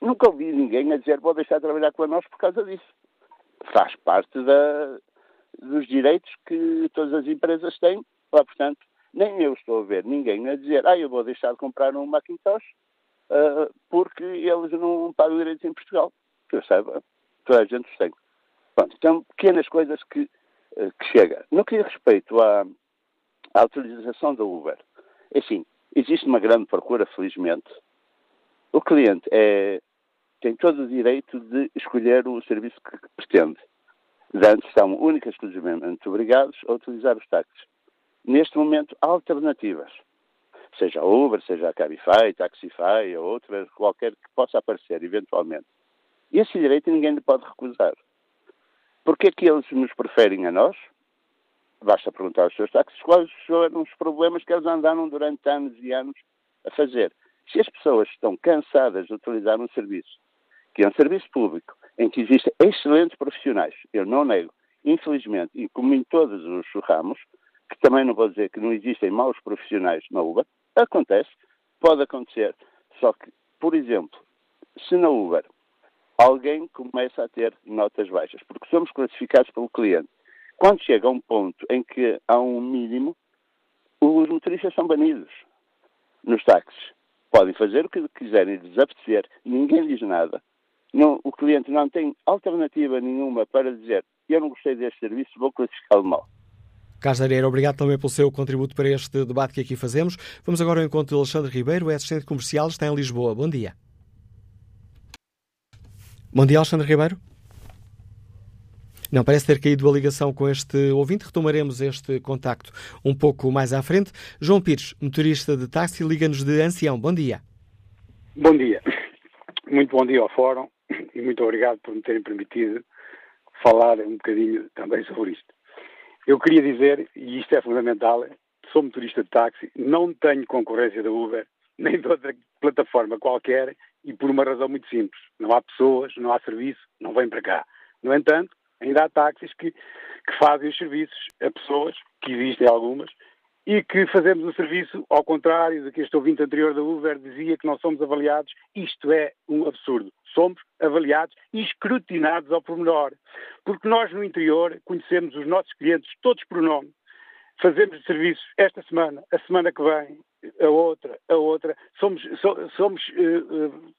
Nunca ouvi ninguém a dizer vou deixar de trabalhar com a nós por causa disso. Faz parte da, dos direitos que todas as empresas têm. Lá, portanto, nem eu estou a ver ninguém a dizer ah, eu vou deixar de comprar um Macintosh uh, porque eles não pagam direitos em Portugal. Que eu saiba, toda a gente os tem. Pronto, então, pequenas coisas que, uh, que. No que diz respeito à, à utilização da Uber, é assim, existe uma grande procura, felizmente. O cliente é, tem todo o direito de escolher o serviço que pretende. Antes são únicas e exclusivamente obrigados a utilizar os táxis. Neste momento, alternativas. Seja a Uber, seja a Cabify, Taxify ou outra, qualquer que possa aparecer, eventualmente. E esse direito ninguém lhe pode recusar. Porquê é que eles nos preferem a nós? Basta perguntar aos seus táxis quais foram os problemas que eles andaram durante anos e anos a fazer. Se as pessoas estão cansadas de utilizar um serviço que é um serviço público em que existem excelentes profissionais, eu não nego, infelizmente, e como em todos os ramos, que também não vou dizer que não existem maus profissionais na Uber, acontece, pode acontecer, só que, por exemplo, se na Uber alguém começa a ter notas baixas, porque somos classificados pelo cliente, quando chega a um ponto em que há um mínimo, os motoristas são banidos nos táxis. Podem fazer o que quiserem, desaparecer, ninguém diz nada. Não, o cliente não tem alternativa nenhuma para dizer eu não gostei deste serviço, vou classificá-lo mal. Carlos Areira, obrigado também pelo seu contributo para este debate que aqui fazemos. Vamos agora ao encontro de Alexandre Ribeiro, é assistente comercial, está em Lisboa. Bom dia. Bom dia, Alexandre Ribeiro. Não, parece ter caído a ligação com este ouvinte. Retomaremos este contacto um pouco mais à frente. João Pires, motorista de táxi, liga-nos de Ancião. Bom dia. Bom dia. Muito bom dia ao Fórum e muito obrigado por me terem permitido falar um bocadinho também sobre isto. Eu queria dizer, e isto é fundamental, sou motorista de táxi, não tenho concorrência da Uber, nem de outra plataforma qualquer, e por uma razão muito simples. Não há pessoas, não há serviço, não vêm para cá. No entanto, ainda há táxis que, que fazem os serviços a pessoas, que existem algumas, e que fazemos o serviço ao contrário do que este ouvinte anterior da Uber dizia que não somos avaliados. Isto é um absurdo. Somos avaliados e escrutinados ao pormenor. Porque nós no interior conhecemos os nossos clientes todos por nome. Fazemos serviços esta semana, a semana que vem, a outra, a outra. Somos, somos uh, uh,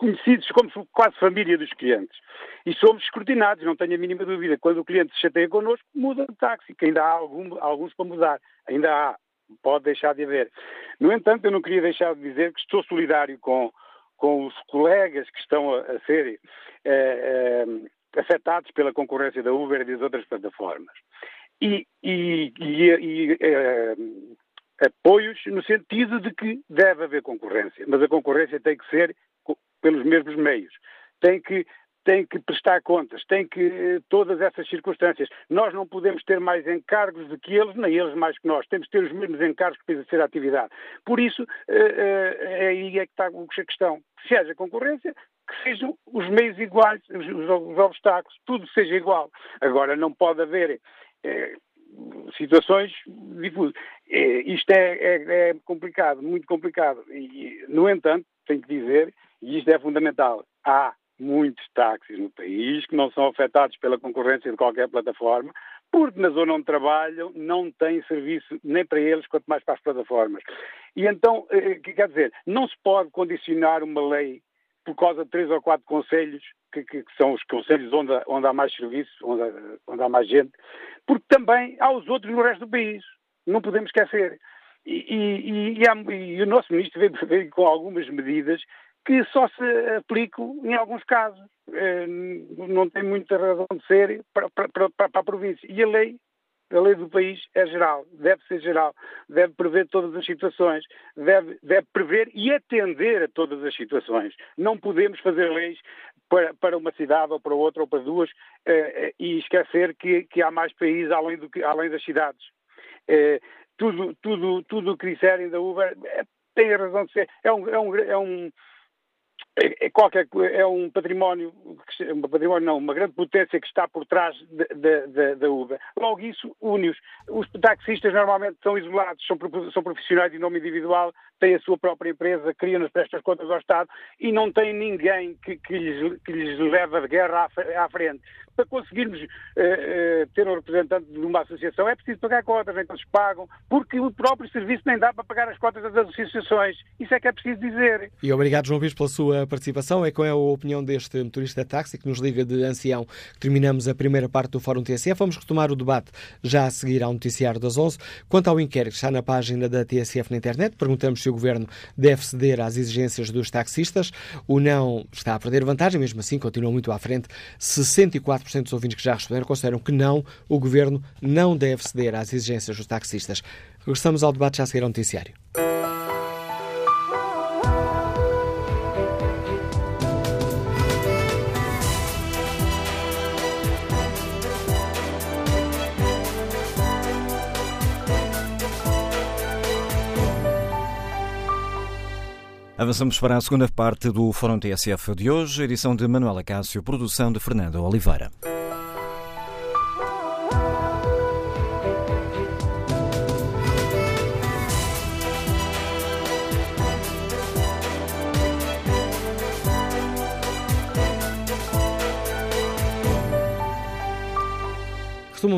conhecidos como quase família dos clientes. E somos escrutinados, não tenho a mínima dúvida. Quando o cliente se chateia connosco, muda de táxi, que ainda há algum, alguns para mudar. Ainda há, pode deixar de haver. No entanto, eu não queria deixar de dizer que estou solidário com, com os colegas que estão a, a ser eh, eh, afetados pela concorrência da Uber e das outras plataformas. E, e, e, e uh, apoios no sentido de que deve haver concorrência, mas a concorrência tem que ser pelos mesmos meios. Tem que tem que prestar contas, tem que todas essas circunstâncias. Nós não podemos ter mais encargos do que eles, nem eles mais que nós. Temos que ter os mesmos encargos para exercer a atividade. Por isso, é aí é que está a questão. Se haja concorrência, que sejam os meios iguais, os, os obstáculos, tudo seja igual. Agora, não pode haver é, situações difusas. É, isto é, é, é, complicado, muito complicado. E, no entanto, tenho que dizer, e isto é fundamental, há muitos táxis no país que não são afetados pela concorrência de qualquer plataforma, porque na zona onde trabalham não têm serviço nem para eles, quanto mais para as plataformas. E então, eh, quer dizer, não se pode condicionar uma lei por causa de três ou quatro conselhos, que, que, que são os conselhos onde, onde há mais serviço, onde, onde, há mais gente, porque também há os outros no resto do país. Não podemos esquecer. E, e, e, há, e o nosso ministro veio, veio, com algumas medidas que só se aplicam em alguns casos. Eh, não tem muita razão de ser para, para, para, a província. E a lei a lei do país é geral, deve ser geral, deve prever todas as situações, deve, deve prever e atender a todas as situações. Não podemos fazer leis para, para uma cidade ou para outra ou para duas eh, e esquecer que, que, há mais países além, do que, além das cidades. Tudo, tudo, tudo o que disserem da Uber é, tem a razão de ser. É um, é um, é um é, é, qualquer, é um património, um património não, uma grande potência que está por trás da Uber. Logo isso une-os. Os taxistas normalmente são isolados, são, são profissionais de nome individual, têm a sua própria empresa, criam as prestas contas ao Estado e não têm ninguém que, que, lhes, que lhes leva de guerra à, à frente para conseguirmos uh, uh, ter um representante de uma associação é preciso pagar cotas, então eles pagam, porque o próprio serviço nem dá para pagar as cotas das associações. Isso é que é preciso dizer. E obrigado, João Bispo, pela sua participação. É com a opinião deste motorista táxi que nos liga de ancião. Terminamos a primeira parte do Fórum TSF. Vamos retomar o debate já a seguir ao noticiário das 11. Quanto ao inquérito está na página da TSF na internet, perguntamos se o Governo deve ceder às exigências dos taxistas. O não está a perder vantagem, mesmo assim continua muito à frente. 64 40% dos ouvintes que já responderam consideram que não, o Governo não deve ceder às exigências dos taxistas. Regressamos ao debate já a seguir ao noticiário. Avançamos para a segunda parte do Fórum TSF de hoje, edição de Manuela Cássio, produção de Fernando Oliveira.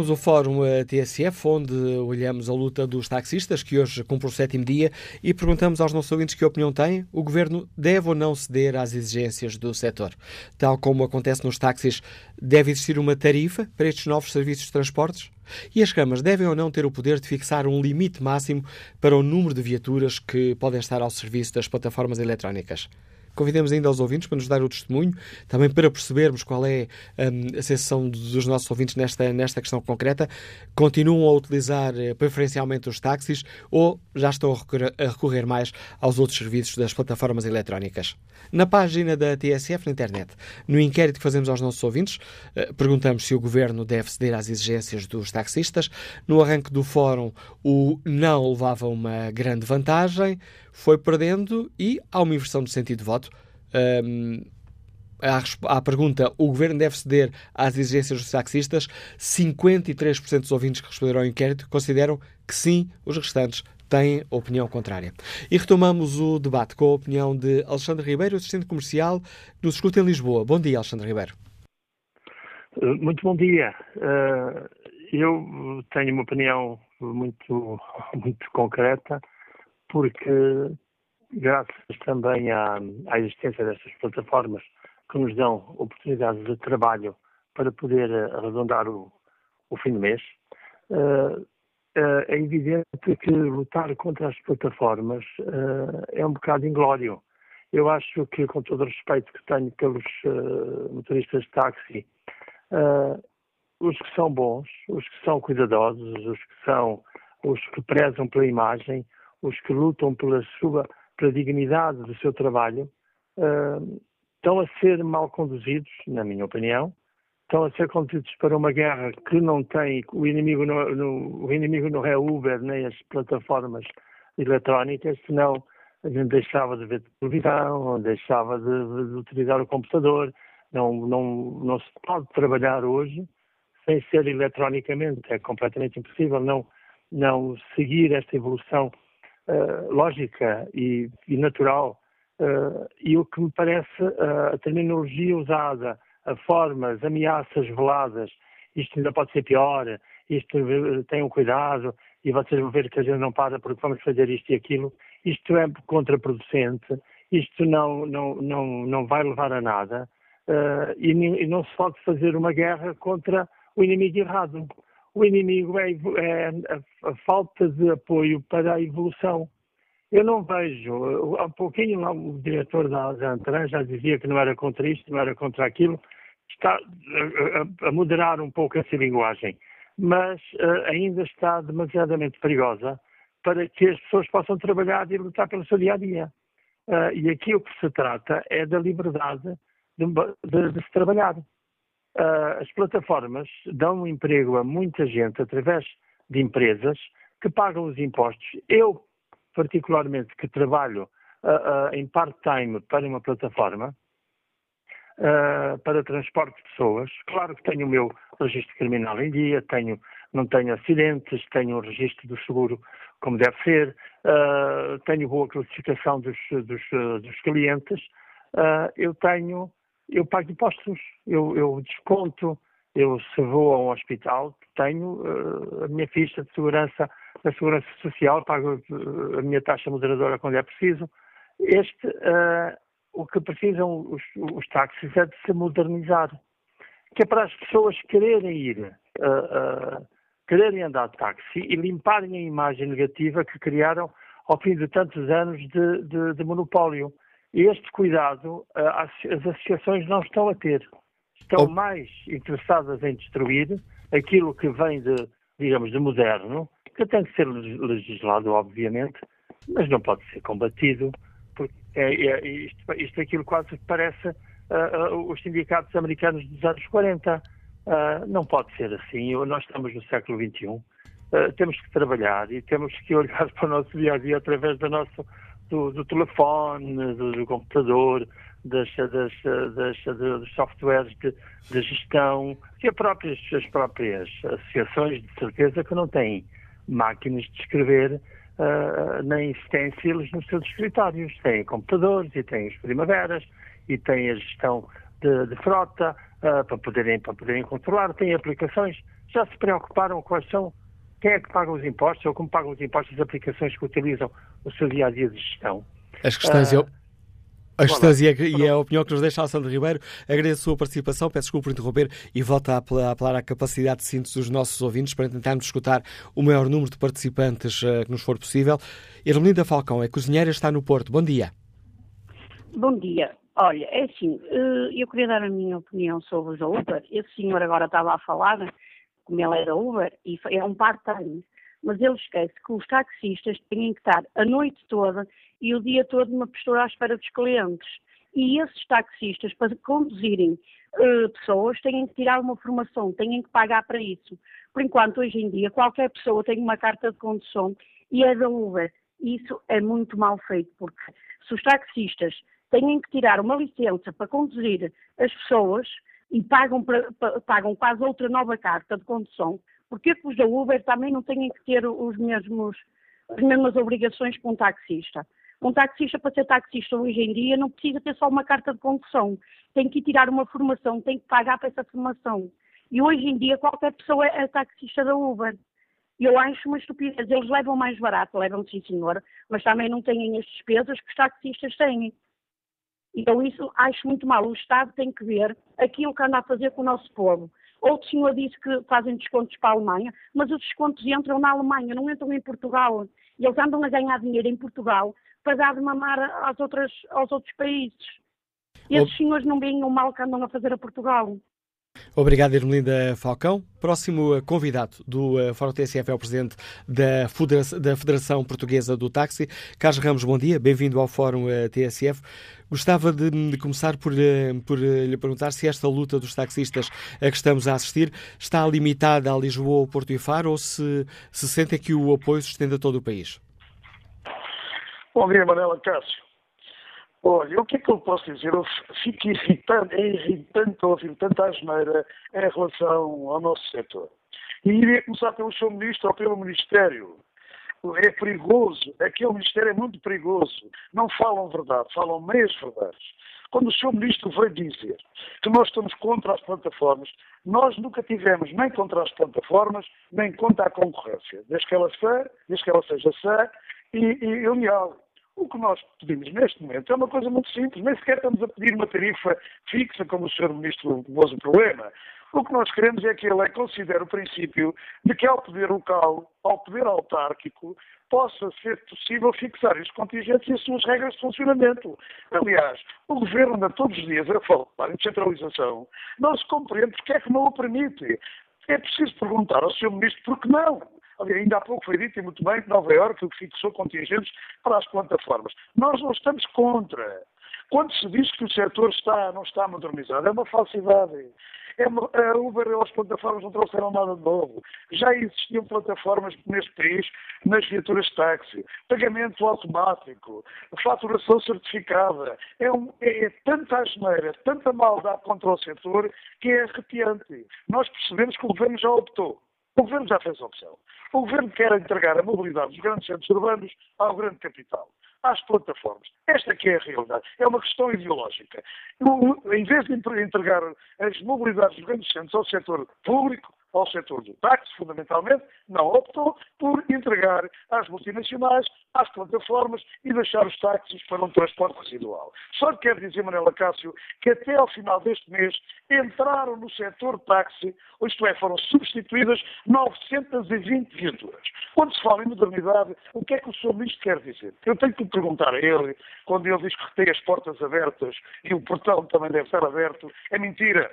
Retomamos o fórum TSF, onde olhamos a luta dos taxistas, que hoje cumpre o sétimo dia, e perguntamos aos nossos ouvintes que opinião têm. O governo deve ou não ceder às exigências do setor? Tal como acontece nos táxis, deve existir uma tarifa para estes novos serviços de transportes? E as câmaras devem ou não ter o poder de fixar um limite máximo para o número de viaturas que podem estar ao serviço das plataformas eletrónicas? Convidamos ainda aos ouvintes para nos dar o testemunho, também para percebermos qual é um, a sensação dos nossos ouvintes nesta, nesta questão concreta. Continuam a utilizar uh, preferencialmente os táxis ou já estão a recorrer, a recorrer, mais aos outros serviços das plataformas eletrónicas? Na página da TSF na internet, no inquérito que fazemos aos nossos ouvintes, uh, perguntamos se o governo deve ceder às exigências dos taxistas. No arranque do fórum, o não levava uma grande vantagem foi perdendo e há uma inversão de sentido de voto. Um, à, pergunta o governo deve ceder às exigências dos taxistas, 53% dos ouvintes que responderam ao inquérito consideram que sim, os restantes têm opinião contrária. E retomamos o debate com a opinião de Alexandre Ribeiro, assistente comercial, que nos escuta em Lisboa. Bom dia, Alexandre Ribeiro. Muito bom dia. Uh, eu tenho uma opinião muito, muito concreta porque graças também à, à existência destas plataformas que nos dão oportunidades de trabalho para poder eh, arredondar o, o fim do mês, uh, uh, é evidente que lutar contra as plataformas uh, é um bocado inglório. Eu acho que, com todo o respeito que tenho pelos motoristas de táxi, uh, os que são bons, os que são cuidadosos, os que são os que prezam pela imagem, os que lutam pela sua pela dignidade do seu trabalho, uh, estão a ser mal conduzidos, na minha opinião, estão a ser conduzidos para uma guerra que não tem, o inimigo não, no, o inimigo não é Uber nem as plataformas eletrónicas, senão a gente deixava de ver televisão, deixava de, de, utilizar o computador, não, não, não se pode trabalhar hoje sem ser eletronicamente, é completamente impossível não, não seguir esta evolução uh, lógica e, e natural. Uh, e o que me parece, uh, a terminologia usada, a formas, ameaças veladas, isto ainda pode ser pior, isto tenham cuidado e vocês vão ver que a gente não para porque vamos fazer isto e aquilo, isto é contraproducente, isto não, não, não, não vai levar a nada uh, e, e, não se pode fazer uma guerra contra o inimigo errado. O inimigo é, é a, falta de apoio para a evolução. Eu não vejo, há pouquinho lá o diretor da Antran já dizia que não era contra isto, não era contra aquilo, está a, a moderar um pouco essa linguagem, mas uh, ainda está demasiadamente perigosa para que as pessoas possam trabalhar e lutar pelo seu dia a dia. Uh, e aqui o que se trata é da liberdade de, de, de se trabalhar. Uh, as plataformas dão emprego a muita gente através de empresas que pagam os impostos. Eu, particularmente, que trabalho uh, em part-time para uma plataforma, uh, para transporte de pessoas. Claro que tenho o meu registro criminal em dia, tenho, não tenho acidentes, tenho o registro do seguro como deve ser, uh, tenho boa classificação dos, dos, dos clientes, uh, eu tenho, eu pago impostos, eu, eu desconto, eu se vou a um hospital, tenho a minha ficha de segurança da Segurança Social, pago a minha taxa moderadora quando é preciso. Este uh, o que precisam os, os táxis é de se modernizar, que é para as pessoas quererem ir, uh, uh, quererem andar de táxi e limparem a imagem negativa que criaram ao fim de tantos anos de, de, de monopólio. Este cuidado uh, as, as, associações não estão a ter. Estão mais interessadas em destruir aquilo que vem de, digamos, de moderno, que tem que ser legislado, obviamente, mas não pode ser combatido porque é, é, isto, isto aquilo quase parece uh, uh, os sindicatos americanos dos anos 40. Uh, não pode ser assim. Nós estamos no século XXI. temos que trabalhar e temos que olhar para o nosso dia a dia através do nosso do, do telefone, do, do, computador, das, das, das, dos softwares de, de gestão, e as próprias, as próprias associações de certeza que não têm máquinas de escrever uh, nem stencils nos seus escritórios. Têm computadores e têm as primaveras e têm a gestão de, de frota uh, para, poderem, para poderem controlar, têm aplicações. Já se preocuparam quais são, quem é que paga os impostos ou como pagam os impostos as aplicações que utilizam no seu dia a dia de gestão? As questões, uh, eu a questões e, a, e a opinião que nos deixa Alessandro Ribeiro. Agradeço a sua participação, peço desculpa por interromper e volto a apelar à capacidade de síntese dos nossos ouvintes para tentarmos escutar o maior número de participantes uh, que nos for possível. Ermelinda Falcão é cozinheira, está no Porto. Bom dia. Bom dia. Olha, é assim, uh, eu queria dar a minha opinião sobre o Uber. Esse senhor agora estava a falar, como ele era Uber, e é um part-time mas ele esquece que os taxistas têm que estar a noite toda e o dia todo numa postura à espera dos clientes. E esses taxistas, para conduzirem uh, pessoas, têm que tirar uma formação, têm que pagar para isso. Por enquanto, hoje em dia, qualquer pessoa tem uma carta de condução e é da Uber. Isso é muito mal feito, porque se os taxistas têm que tirar uma licença para conduzir as pessoas e pagam, pagam quase outra nova carta de condução, porque os da Uber também não têm que ter os mesmos, as mesmas obrigações que um taxista? Um taxista, para ser taxista hoje em dia, não precisa ter só uma carta de condução. Tem que tirar uma formação, tem que pagar para essa formação. E hoje em dia, qualquer pessoa é taxista da Uber. Eu acho uma estupidez. Eles levam mais barato, levam sim, senhor, mas também não têm as despesas que os taxistas têm. Então, isso acho muito mal. O Estado tem que ver aquilo que anda a fazer com o nosso povo. Outro senhor disse que fazem descontos para a Alemanha, mas os descontos entram na Alemanha, não entram em Portugal. E eles andam a ganhar dinheiro em Portugal para dar de mamar às outras, aos outros países. E esses senhores não veem o mal que andam a fazer a Portugal. Obrigado, Irmelinda Falcão. Próximo eh, convidado do uh, Fórum TSF é o presidente da Federação, Portuguesa do Táxi. Carlos Ramos, bom dia, bem-vindo ao Fórum uh, TSF. Gostava de, de começar por, por lhe perguntar se esta luta dos taxistas a que estamos a assistir está limitada a Lisboa, Porto e Faro ou se, se sente que o apoio se estende a todo o país. Bom dia, Manela Cássio. Olha, o que é que eu posso dizer? Eu fico irritante, é irritante ouvir tanta asneira em relação ao nosso setor. E iria começar pelo seu ministro ou pelo Ministério. É perigoso, aquele Ministério é muito perigoso. Não falam verdade, falam meias verdades. Quando o seu ministro veio dizer que nós estamos contra as plataformas, nós nunca tivemos nem contra as plataformas, nem contra a concorrência. Desde que ela, seja, desde que ela seja sã e, e, e leal. O que nós pedimos neste momento é uma coisa muito simples, nem sequer estamos a pedir uma tarifa fixa, como o Sr. Ministro pôs o problema. O que nós queremos é que ele considere o princípio de que ao poder local, ao poder autárquico, possa ser possível fixar os contingentes e as suas regras de funcionamento. Aliás, o Governo anda todos os dias a falar em descentralização. Não se compreende porque é que não o permite. É preciso perguntar ao Sr. Ministro por que não. Ainda há pouco foi dito, e muito bem, que Nova Iorque fixou contingentes para as plataformas. Nós não estamos contra. Quando se diz que o setor está, não está modernizado, é uma falsidade. É uma, a Uber e as plataformas não trouxeram nada de novo. Já existiam plataformas neste país nas viaturas de táxi. Pagamento automático, faturação certificada. É, um, é, é tanta asneira, tanta maldade contra o setor que é arrepiante. Nós percebemos que o governo já optou. O governo já fez a opção. O governo quer entregar a mobilidade dos grandes centros urbanos ao grande capital, às plataformas. Esta que é a realidade. É uma questão ideológica. Em vez de entregar as mobilidades dos grandes centros ao setor público, ao setor do táxi, fundamentalmente, não optou por entregar às multinacionais, às plataformas e deixar os táxis para um transporte residual. Só quero dizer, Manela Cássio, que até ao final deste mês entraram no setor táxi, isto é, foram substituídas 920 viaturas. Quando se fala em modernidade, o que é que o Sr. Ministro quer dizer? Eu tenho que perguntar a ele, quando ele diz que tem as portas abertas e o portão também deve estar aberto, é mentira.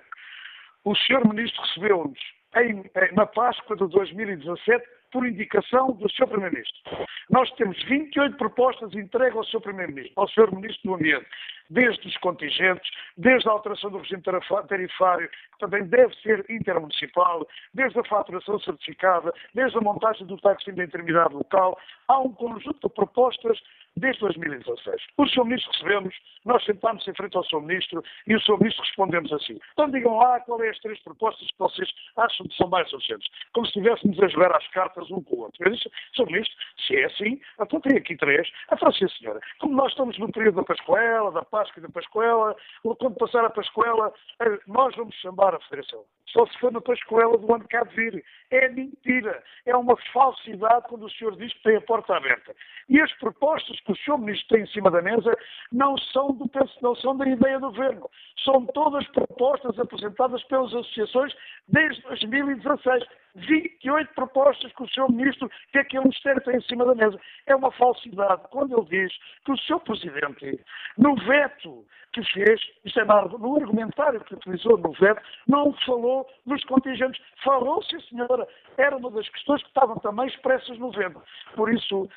O Sr. Ministro recebeu-nos em, na Páscoa de 2017 por indicação do Sr. Primeiro-Ministro. Nós temos 28 propostas entregues ao Sr. Primeiro-Ministro, ao Sr. Ministro do Ambiente, desde os contingentes, desde a alteração do regime tarifário, que também deve ser intermunicipal, desde a faturação certificada, desde a montagem do táxi da intermediária local. Há um conjunto de propostas desde 2016. O Sr. Ministro recebemos, nós sentámos em frente ao Sr. Ministro e o Sr. Ministro respondemos assim. Então digam lá qual é as três propostas que vocês acham que são mais urgentes. Como se estivéssemos a jogar às cartas um com o outro. Disse, Sr. Ministro, se é assim, então tem aqui três. Então, sim, senhora, como nós estamos no período da Pascoela, da Páscoa e da Pascoela, quando passar a Pascoela, eh, nós vamos chamar a Federação. Só se for na Pascoela do ano que de vir. É mentira. É uma falsidade quando o senhor diz que tem a porta aberta. E as propostas que o senhor ministro tem em cima da mesa não são, do, não são da ideia do governo. São todas propostas apresentadas pelas associações desde 2016. 28 propostas que o Sr. Ministro, que que o Ministério tem em cima da mesa. É uma falsidade quando ele diz que o Sr. Presidente, no veto que fez, isto é no argumentário que utilizou no veto, não falou nos contingentes. Falou, sim senhora. Era uma das questões que estavam também expressas no veto. Por isso,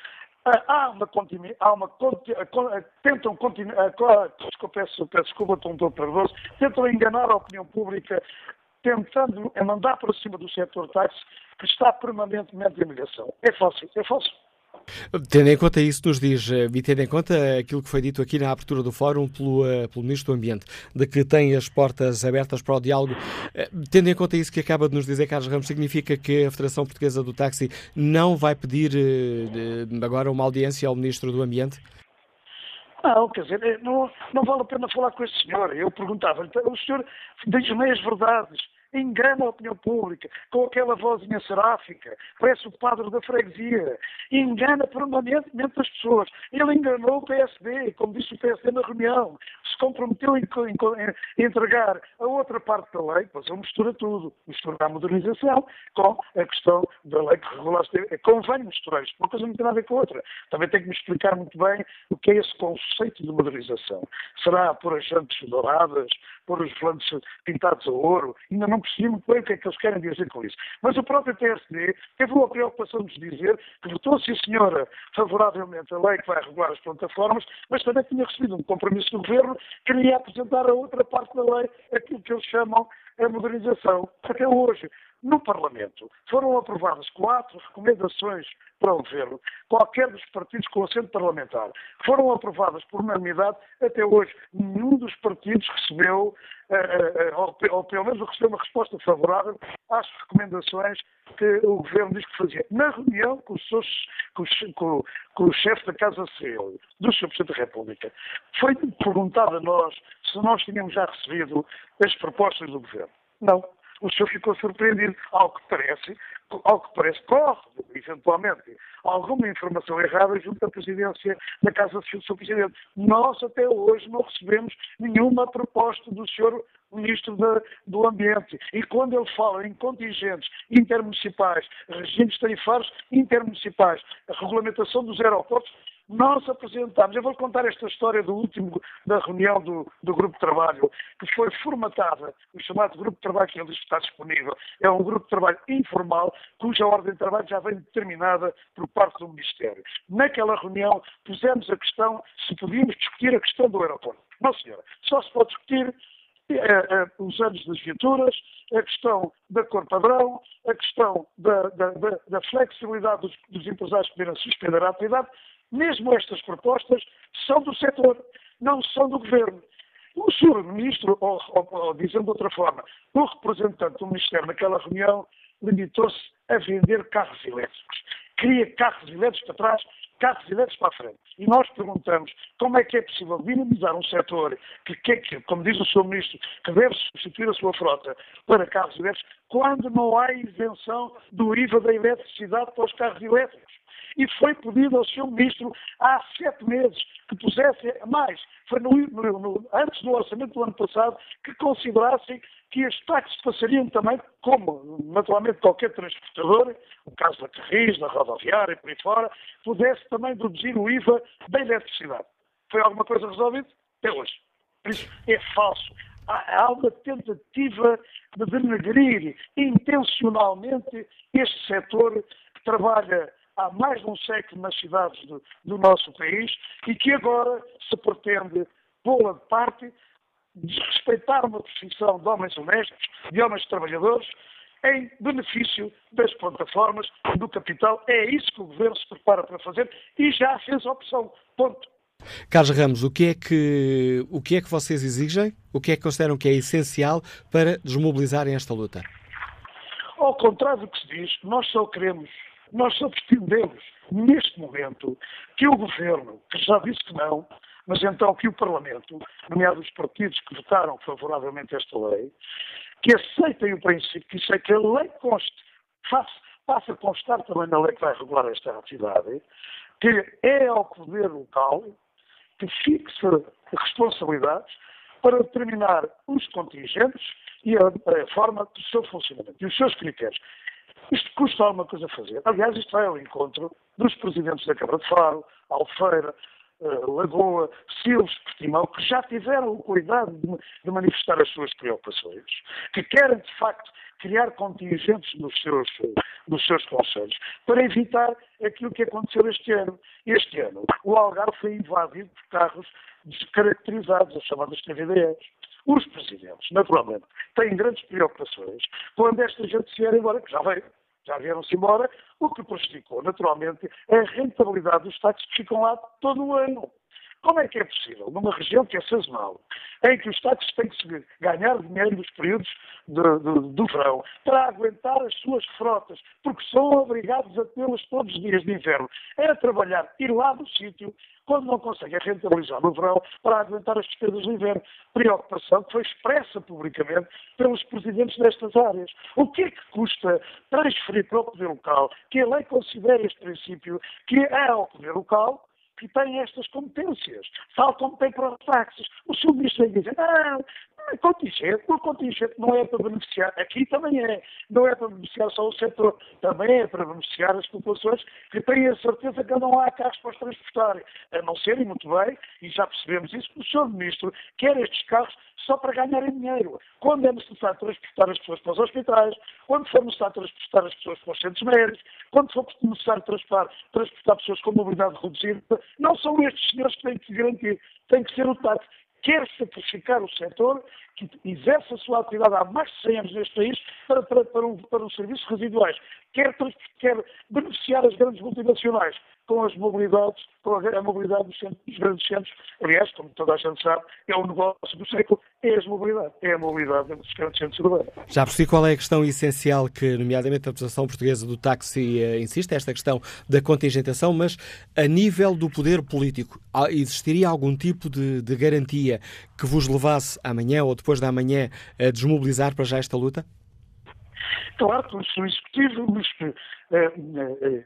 há uma há uma tentam continuar, peço, peço desculpa, estou perdoso, tentam enganar a opinião pública tentando mandar para cima do setor táxi que está permanentemente em negação. É fácil, é falso. Tendo em conta isso, nos diz, eh, e tendo em conta aquilo que foi dito aqui na abertura do fórum pelo, eh, pelo Ministro do Ambiente, de que tem as portas abertas para o diálogo, eh, tendo em conta isso que acaba de nos dizer Carlos Ramos, significa que a Federação Portuguesa do Táxi não vai pedir agora uma audiência ao Ministro do Ambiente? Não, quer dizer, não, não vale a pena falar com este senhor. Eu perguntava-lhe, o senhor diz-me as verdades engana a opinião pública com aquela vozinha seráfica, parece o padre da freguesia, engana permanentemente as pessoas. Ele enganou o PSD, como disse o PSD na reunião, se comprometeu em, em, em entregar a outra parte da lei, pois ele mistura tudo, mistura a modernização com a questão da lei que regula as. Convém misturar isto, uma coisa não tem nada a ver com a outra. Também tem que me explicar muito bem o que é esse conceito de modernização. Será por agentes douradas, pôr os volantes pintados a ouro, ainda não percebi muito bem o que é que eles querem dizer com isso. Mas o próprio TSD teve uma preocupação de dizer que votou, sim senhora, favoravelmente a lei que vai regular as plataformas, mas também tinha recebido um compromisso do Governo que queria apresentar a outra parte da lei, aquilo que eles chamam a modernização. Até hoje, no Parlamento foram aprovadas quatro recomendações para o Governo, qualquer dos partidos com assento parlamentar. Foram aprovadas por unanimidade. Até hoje, nenhum dos partidos recebeu, uh, uh, ou, ou, pelo menos recebeu uma resposta favorável às recomendações que o Governo diz que fazia. Na reunião com, seus, com, com, com o chefe da Casa Civil, do Sr. Presidente da República, foi perguntado a nós se nós tínhamos já recebido as propostas do Governo. Não o senhor ficou surpreendido. Ao que parece, ao que parece, corre, eventualmente, alguma informação errada junto à presidência da Casa do Sr. Presidente. Nós, até hoje, não recebemos nenhuma proposta do senhor Ministro da, do Ambiente. E quando ele fala em contingentes intermunicipais, regimes tarifários intermunicipais, regulamentação dos aeroportos, nós apresentámos, eu vou contar esta história do último, da reunião do, do grupo de trabalho, que foi formatada, o chamado grupo de trabalho que ele está disponível, é um grupo de trabalho informal, cuja ordem de trabalho já vem determinada por parte do Ministério. Naquela reunião pusemos a questão se podíamos discutir a questão do aeroporto. Não, senhora, só se pode discutir é, é, os anos das viaturas, a questão da cor padrão, a questão da, da, da, da flexibilidade dos, dos empresários poderem suspender a atividade mesmo estas propostas são do setor, não são do governo. O senhor ministro, ou, ou, ou dizendo de outra forma, o representante do Ministério naquela reunião limitou-se a vender carros elétricos. Queria carros elétricos para trás, carros elétricos para a frente. E nós perguntamos como é que é possível dinamizar um setor que, que, que, como diz o Sr. Ministro, que deve substituir a sua frota para carros elétricos, quando não há isenção do IVA da eletricidade para os carros elétricos e foi pedido ao Sr. Ministro há sete meses que pusesse mais, foi no, no, no, antes do orçamento do ano passado, que considerassem que as taxas passariam também, como naturalmente qualquer transportador, o caso da Carris, da rodoviária, por aí fora, pudesse também deduzir o IVA da eletricidade. Foi alguma coisa resolvida? Até hoje. Por isso, é falso. Há uma tentativa de denegrir intencionalmente este setor que trabalha há mais de um século nas cidades do, do nosso país e que agora se pretende pô-la de parte, desrespeitar uma profissão de homens honestos, de homens trabalhadores, em benefício das plataformas, do capital. É isso que o Governo se prepara para fazer e já fez a opção. Ponto. Carlos Ramos, o que, é que, o que é que vocês exigem? O que é que consideram que é essencial para desmobilizarem esta luta? Ao contrário do que se diz, nós só queremos nós só pretendemos, neste momento, que o Governo, que já disse que não, mas então que o Parlamento, nomeados os partidos que votaram favoravelmente a esta lei, que aceitem o princípio, que isso é que a lei conste, faça, faça constar também na lei que vai regular esta atividade, que é ao poder local que fixe responsabilidades para determinar os contingentes e a, a forma do seu funcionamento e os seus critérios. Isto custa alguma coisa a fazer. Aliás, isto vai ao encontro dos presidentes da Câmara de Faro, Alfeira, uh, Lagoa, Silves, Portimão, que já tiveram o cuidado de, de, manifestar as suas preocupações, que querem, de facto, criar contingentes nos seus, nos seus conselhos, para evitar aquilo que aconteceu este ano. Este ano, o Algarve foi invadido por carros descaracterizados, as chamadas TVDs. Os presidentes, naturalmente, têm grandes preocupações quando esta gente se vier embora, que já veio, já vieram-se embora, o que prejudicou, naturalmente, a rentabilidade dos táxis que ficam lá todo o ano. Como é que é possível, numa região que é sazonal, em que os táxis têm que ganhar dinheiro nos períodos do, do, verão para aguentar as suas frotas, porque são obrigados a tê-las todos os dias de inverno, é trabalhar, ir lá do sítio, quando não conseguem rentabilizar no verão para aguentar as despesas do inverno. Preocupação que foi expressa publicamente pelos presidentes destas áreas. O que é que custa transferir para o poder local que a lei considere este princípio que é ao poder local que tem estas competências, tem para os táxis. O vai dizer, não, contingente, o contingente não é para beneficiar, aqui também é, não é para beneficiar só o setor, também é para beneficiar as populações que têm a certeza que não há carros para os transportar, a não serem muito bem, e já percebemos isso, o Sr. Ministro quer estes carros só para ganharem dinheiro. Quando é necessário transportar as pessoas para os hospitais, quando for necessário transportar as pessoas para os centros médicos, quando for necessário transportar, transportar pessoas com mobilidade reduzida, não são estes senhores que têm que garantir, tem que ser o táxi quer sacrificar o setor que exerce a sua atividade há mais de 100 anos neste país para, para, para, um, para os serviços residuais, quer, quer beneficiar as grandes multinacionais com as mobilidades, com a, mobilidade dos, centros, dos, grandes centros. Aliás, como toda a gente sabe, é o negócio do século, é a mobilidade, é a mobilidade dos grandes centros urbanos. Já percebi qual é a questão essencial que, nomeadamente, a Associação Portuguesa do Táxi uh, insiste, esta questão da contingentação, mas a nível do poder político, existiria algum tipo de, de garantia que vos levasse amanhã ou depois da manhã a desmobilizar para já esta luta? Claro que o Executivo nos eh, eh,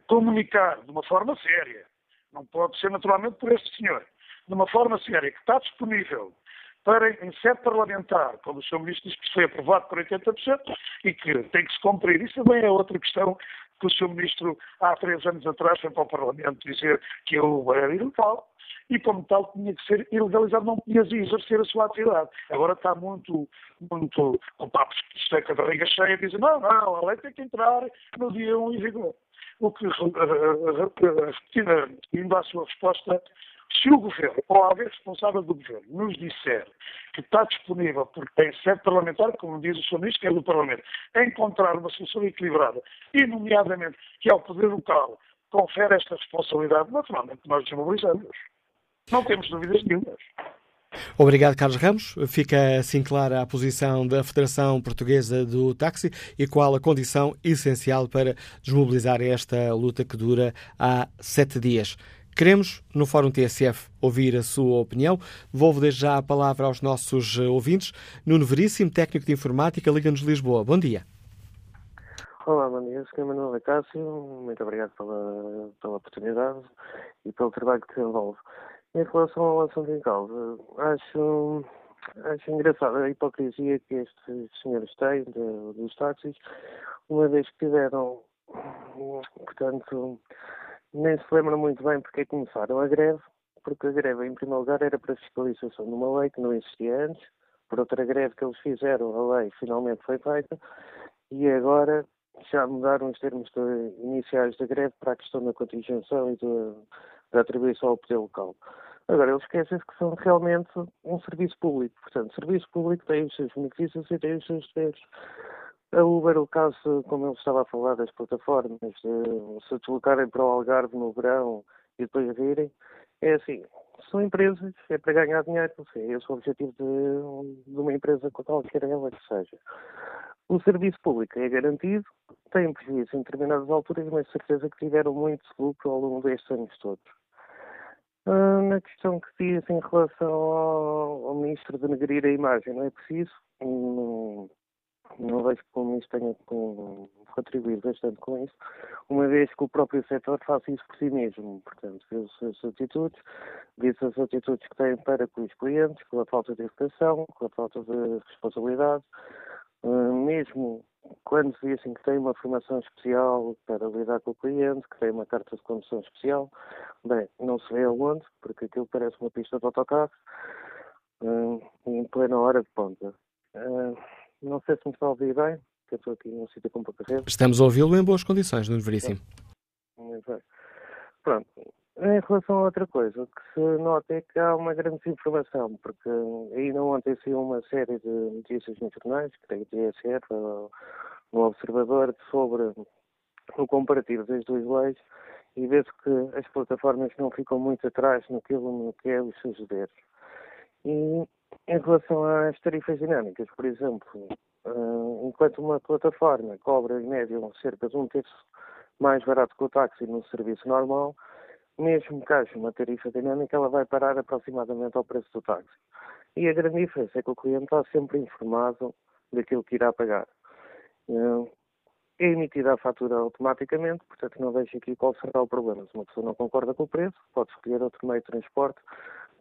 comunicar de uma forma séria, não pode ser naturalmente por este senhor, de uma forma séria, que está disponível para, em sede parlamentar, como o Sr. Ministro disse que foi aprovado por 80% e que tem que se cumprir. Isso também é outra questão que o Sr. Ministro, há três anos atrás, foi para o Parlamento dizer que eu era ilegal e, como tal, tinha que ser ilegalizado, não podia exercer a sua atividade. Agora está muito, muito com papos de a barriga cheia, dizem, não, não, a lei tem que entrar no dia 1 em vigor. O que, repetindo, indo à sua resposta, se o Governo, ou alguém responsável do Governo, nos disser que está disponível, porque tem sede parlamentar, como diz o Sr. Ministro, que é do Parlamento, a encontrar uma solução equilibrada, e, nomeadamente, que ao Poder Local confere esta responsabilidade, naturalmente nós desmobilizamos. Não temos dúvidas nenhumas. Obrigado, Carlos Ramos. Fica assim clara a posição da Federação Portuguesa do Táxi e qual a condição essencial para desmobilizar esta luta que dura há sete dias. Queremos, no Fórum TSF, ouvir a sua opinião. Devolvo desde já a palavra aos nossos ouvintes. Nuno Veríssimo, técnico de informática, Liga-nos Lisboa. Bom dia. Olá, bom dia. Sou Manuel Cássio. Muito obrigado pela, pela oportunidade e pelo trabalho que desenvolve. Em relação ao assunto em causa, acho, acho engraçada a hipocrisia que estes senhores têm de, dos táxis, uma vez que tiveram, portanto, nem se lembram muito bem porque é começaram a greve, porque a greve, em primeiro lugar, era para fiscalização de uma lei que não existia antes, por outra greve que eles fizeram, a lei finalmente foi feita, e agora já mudaram os termos de, iniciais da greve para a questão da contingenciação e da atribuição ao poder local. Agora, eles esquecem-se que são realmente um serviço público. Portanto, serviço público tem os seus benefícios e tem os seus deveres. A Uber, o caso, como ele estava a falar das plataformas, de se deslocarem para o Algarve no verão e depois virem, é assim, são empresas, é para ganhar dinheiro, sei, esse é o objetivo de, de uma empresa qualquer ela que seja. O serviço público é garantido, tem prejuízo em determinadas alturas, mas certeza que tiveram muito lucro ao longo destes anos todos. Uh, na questão que diz em relação ao, ao Ministro denegrir a imagem, não é preciso. Não, não vejo que o Ministro tenha contribuído bastante com isso, uma vez que o próprio setor faz isso por si mesmo. Portanto, vê as suas atitudes, vê as atitudes que tem para com os clientes, com a falta de educação, com a falta de responsabilidade, uh, mesmo quando se dizem que tem uma formação especial para lidar com o cliente, que tem uma carta de condução especial, bem, não se vê aonde, porque aquilo parece uma pista de autocarro, uh, em plena hora de ponta. Não sei se me está a ouvir bem, que eu estou aqui num sítio com pouca rede. Estamos a ouvi-lo em boas condições, não Veríssimo. Muito bem. Pronto. Em relação a outra coisa, o que se nota é que há uma grande desinformação, porque ainda ontem saiu uma série de notícias nos jornais, creio que é TSF, no Observador, sobre o comparativo das duas leis, e vê-se que as plataformas não ficam muito atrás naquilo no que é os seus. E em relação às tarifas dinâmicas, por exemplo, eh, enquanto uma plataforma cobra em média cerca de um terço mais barato que o táxi no serviço normal, mesmo que haja uma tarifa dinâmica, ela vai parar aproximadamente ao preço do táxi. E a grande diferença é que o cliente está sempre informado daquilo que irá pagar. Eh, é emitida a fatura automaticamente, portanto não vejo aqui qual será o problema. Se uma pessoa não concorda com o preço, pode escolher outro meio de transporte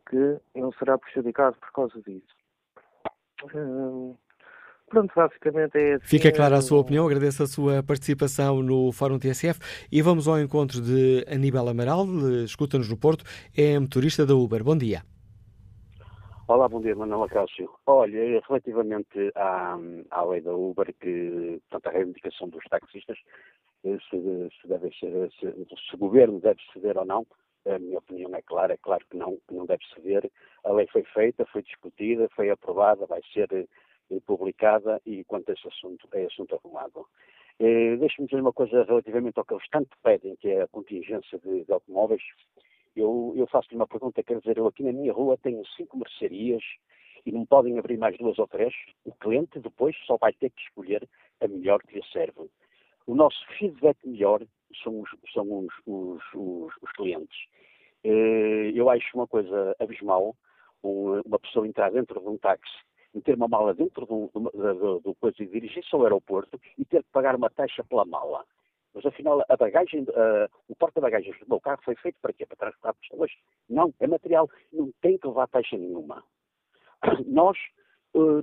que não será prejudicado por causa disso. Uh, pronto, basicamente é assim. Fica clara a sua opinião, agradeço a sua participação no Fórum TSF e vamos ao encontro de Aníbal Amaral, escuta-nos no Porto, é motorista da Uber. Bom dia. Olá, bom dia, Manuel Cássio. Olha, relativamente à, à lei da Uber, que, portanto, a reivindicação dos taxistas, se, se, deve ser, se, se o governo deve ceder ou não, a minha opinião é clara, é claro que não, que não deve ceder. A lei foi feita, foi discutida, foi aprovada, vai ser eh, publicada e quanto a esse assunto, é assunto arrumado. Eh, Deixe-me dizer uma coisa relativamente ao que eles tanto pedem, que é a contingência de, de automóveis. Eu, eu faço-lhe uma pergunta, quer dizer, eu aqui na minha rua tenho cinco mercearias e não podem abrir mais duas ou três. O cliente depois só vai ter que escolher a melhor que lhe serve. O nosso feedback melhor são os, são os, os, os, os clientes. Eh, eu acho uma coisa abismal uma pessoa entrar dentro de um táxi meter uma mala dentro do, do, do, do coisa e dirigir-se ao aeroporto e ter que pagar uma taxa pela mala. Mas afinal, a bagagem, uh, o porta-bagagens do meu carro foi feito para quê? Para transportar pessoas? Não, é material, não tem que levar taxa nenhuma. Nós,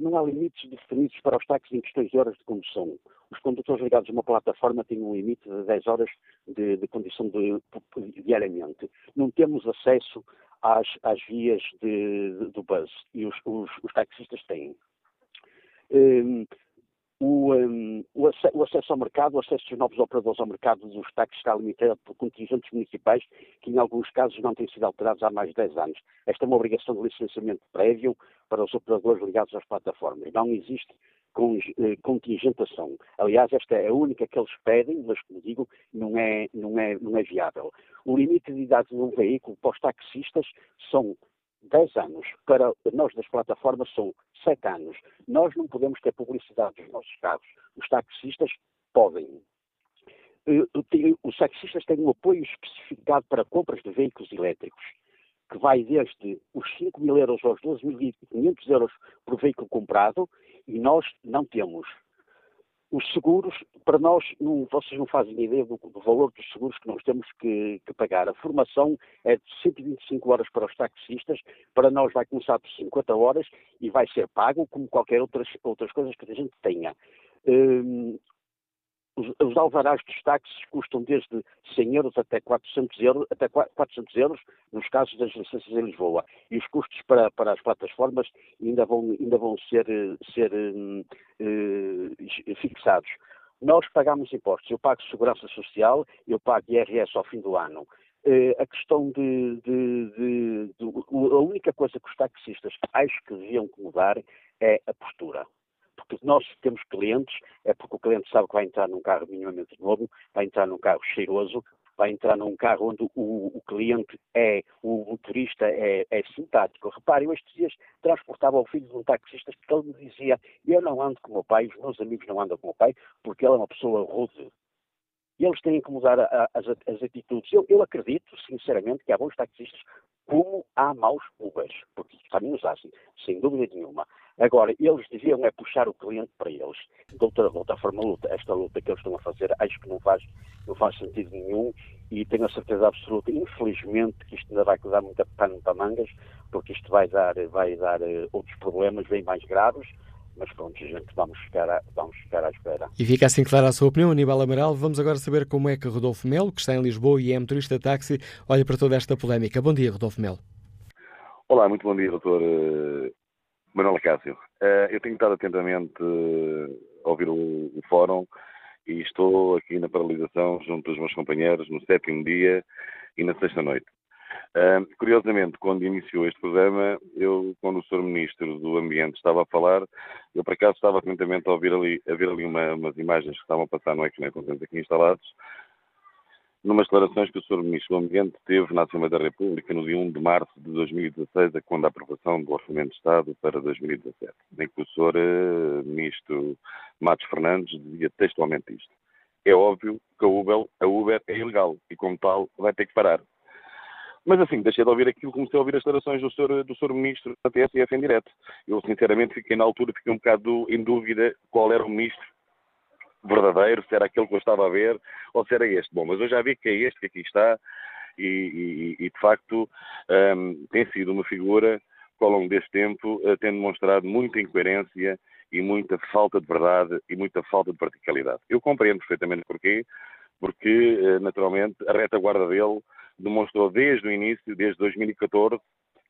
não há limites definidos para os táxis em questões de horas de condução. Os condutores ligados a uma plataforma têm um limite de 10 horas de, de condição de, diariamente. Não temos acesso às, às vias de, de, do bus e os, os, os taxistas têm. Um, o, um, o, acesso ao mercado, o acesso dos novos operadores ao mercado dos táxis está limitado por contingentes municipais que, em alguns casos, não têm sido alterados há mais de 10 anos. Esta é uma obrigação de licenciamento prévio para os operadores ligados às plataformas. Não existe eh, contingentação. Aliás, esta é a única que eles pedem, mas, como digo, não é, não é, não é viável. O limite de idade de um veículo para os taxistas são 10 anos. Para nós das plataformas são 7 anos. Nós não podemos ter publicidade dos nossos carros. Os taxistas podem. Eh, os taxistas têm um apoio especificado para compras de veículos elétricos, que vai desde os 5 mil euros aos 12.500 euros por veículo comprado, e nós não temos. Os seguros, para nós, não, vocês não fazem ideia do, do, valor dos seguros que nós temos que, que, pagar. A formação é de 125 horas para os taxistas, para nós vai começar por 50 horas e vai ser pago como qualquer outras, outras coisas que a gente tenha. Hum, os, os alvarás dos táxis custam desde 100 euros até 400 euros, até 400 euros nos casos das licenças em Lisboa. E os custos para, para as plataformas ainda vão, ainda vão ser, ser uh, fixados. Nós pagamos impostos. Eu pago Segurança Social, eu pago IRS ao fim do ano. Uh, a questão de, de, de, de, A única coisa que os taxistas acho que deviam mudar é a postura porque nós temos clientes, é porque o cliente sabe que vai entrar num carro minimamente novo, vai entrar num carro cheiroso, vai entrar num carro onde o, o cliente é, o motorista é, é, simpático. Repare, eu estes dias transportava o filho de um taxista porque ele me dizia, eu não ando com o meu pai, os meus amigos não andam com o meu pai, porque ele é uma pessoa rude. E eles têm que mudar a, a, as, as, atitudes. Eu, eu, acredito, sinceramente, que há bons taxistas como há maus Ubers, porque também os há, sem dúvida nenhuma. Agora, eles deviam é puxar o cliente para eles. De outra, de outra forma, luta, esta luta que eles estão a fazer, acho que não faz, não faz sentido nenhum e tenho a certeza absoluta, infelizmente, que isto ainda vai dar muita pano para mangas, porque isto vai dar, vai dar uh, outros problemas bem mais graves, mas pronto, gente, vamos ficar, a, vamos ficar à espera. E fica assim clara a sua opinião, Aníbal Amaral. Vamos agora saber como é que Rodolfo Melo, que está em Lisboa e é motorista de táxi, olha para toda esta polémica. Bom dia, Rodolfo Melo. Olá, muito bom dia, doutor eh, Manuel Cássio, uh, eu tenho estado atentamente uh, a ouvir o, fórum e estou aqui na paralisação junto dos meus companheiros no sétimo dia e na sexta noite. Uh, curiosamente, quando iniciou este programa, eu, quando o Sr. Ministro do Ambiente estava a falar, eu por acaso estava atentamente a, ouvir ali, a ver ali uma, umas imagens que estavam a passar no ecrã, estão aqui instalados, numas declarações que o Sr. Ministro do Ambiente teve na Assembleia da República no dia 1 de março de 2016, quando a aprovação do Orçamento de Estado para 2017, em que o Sr. Ministro Matos Fernandes dizia textualmente isto. É óbvio que a Uber, a Uber é ilegal e, como tal, vai ter que parar. Mas assim, deixei de ouvir aquilo, comecei a ouvir as declarações do Sr. Do Sr. Ministro da TSF em direto. Eu, sinceramente, fiquei na altura, fiquei um bocado em dúvida qual era o Ministro verdadeiro, se era aquele que eu estava a ver ou se era este. Bom, mas eu já vi que é este que aqui está e, e, e de facto um, tem sido uma figura que ao longo deste tempo uh, tem demonstrado muita incoerência e muita falta de verdade e muita falta de verticalidade. Eu compreendo perfeitamente porquê, porque, uh, naturalmente, a retaguarda dele demonstrou desde o início, desde 2014,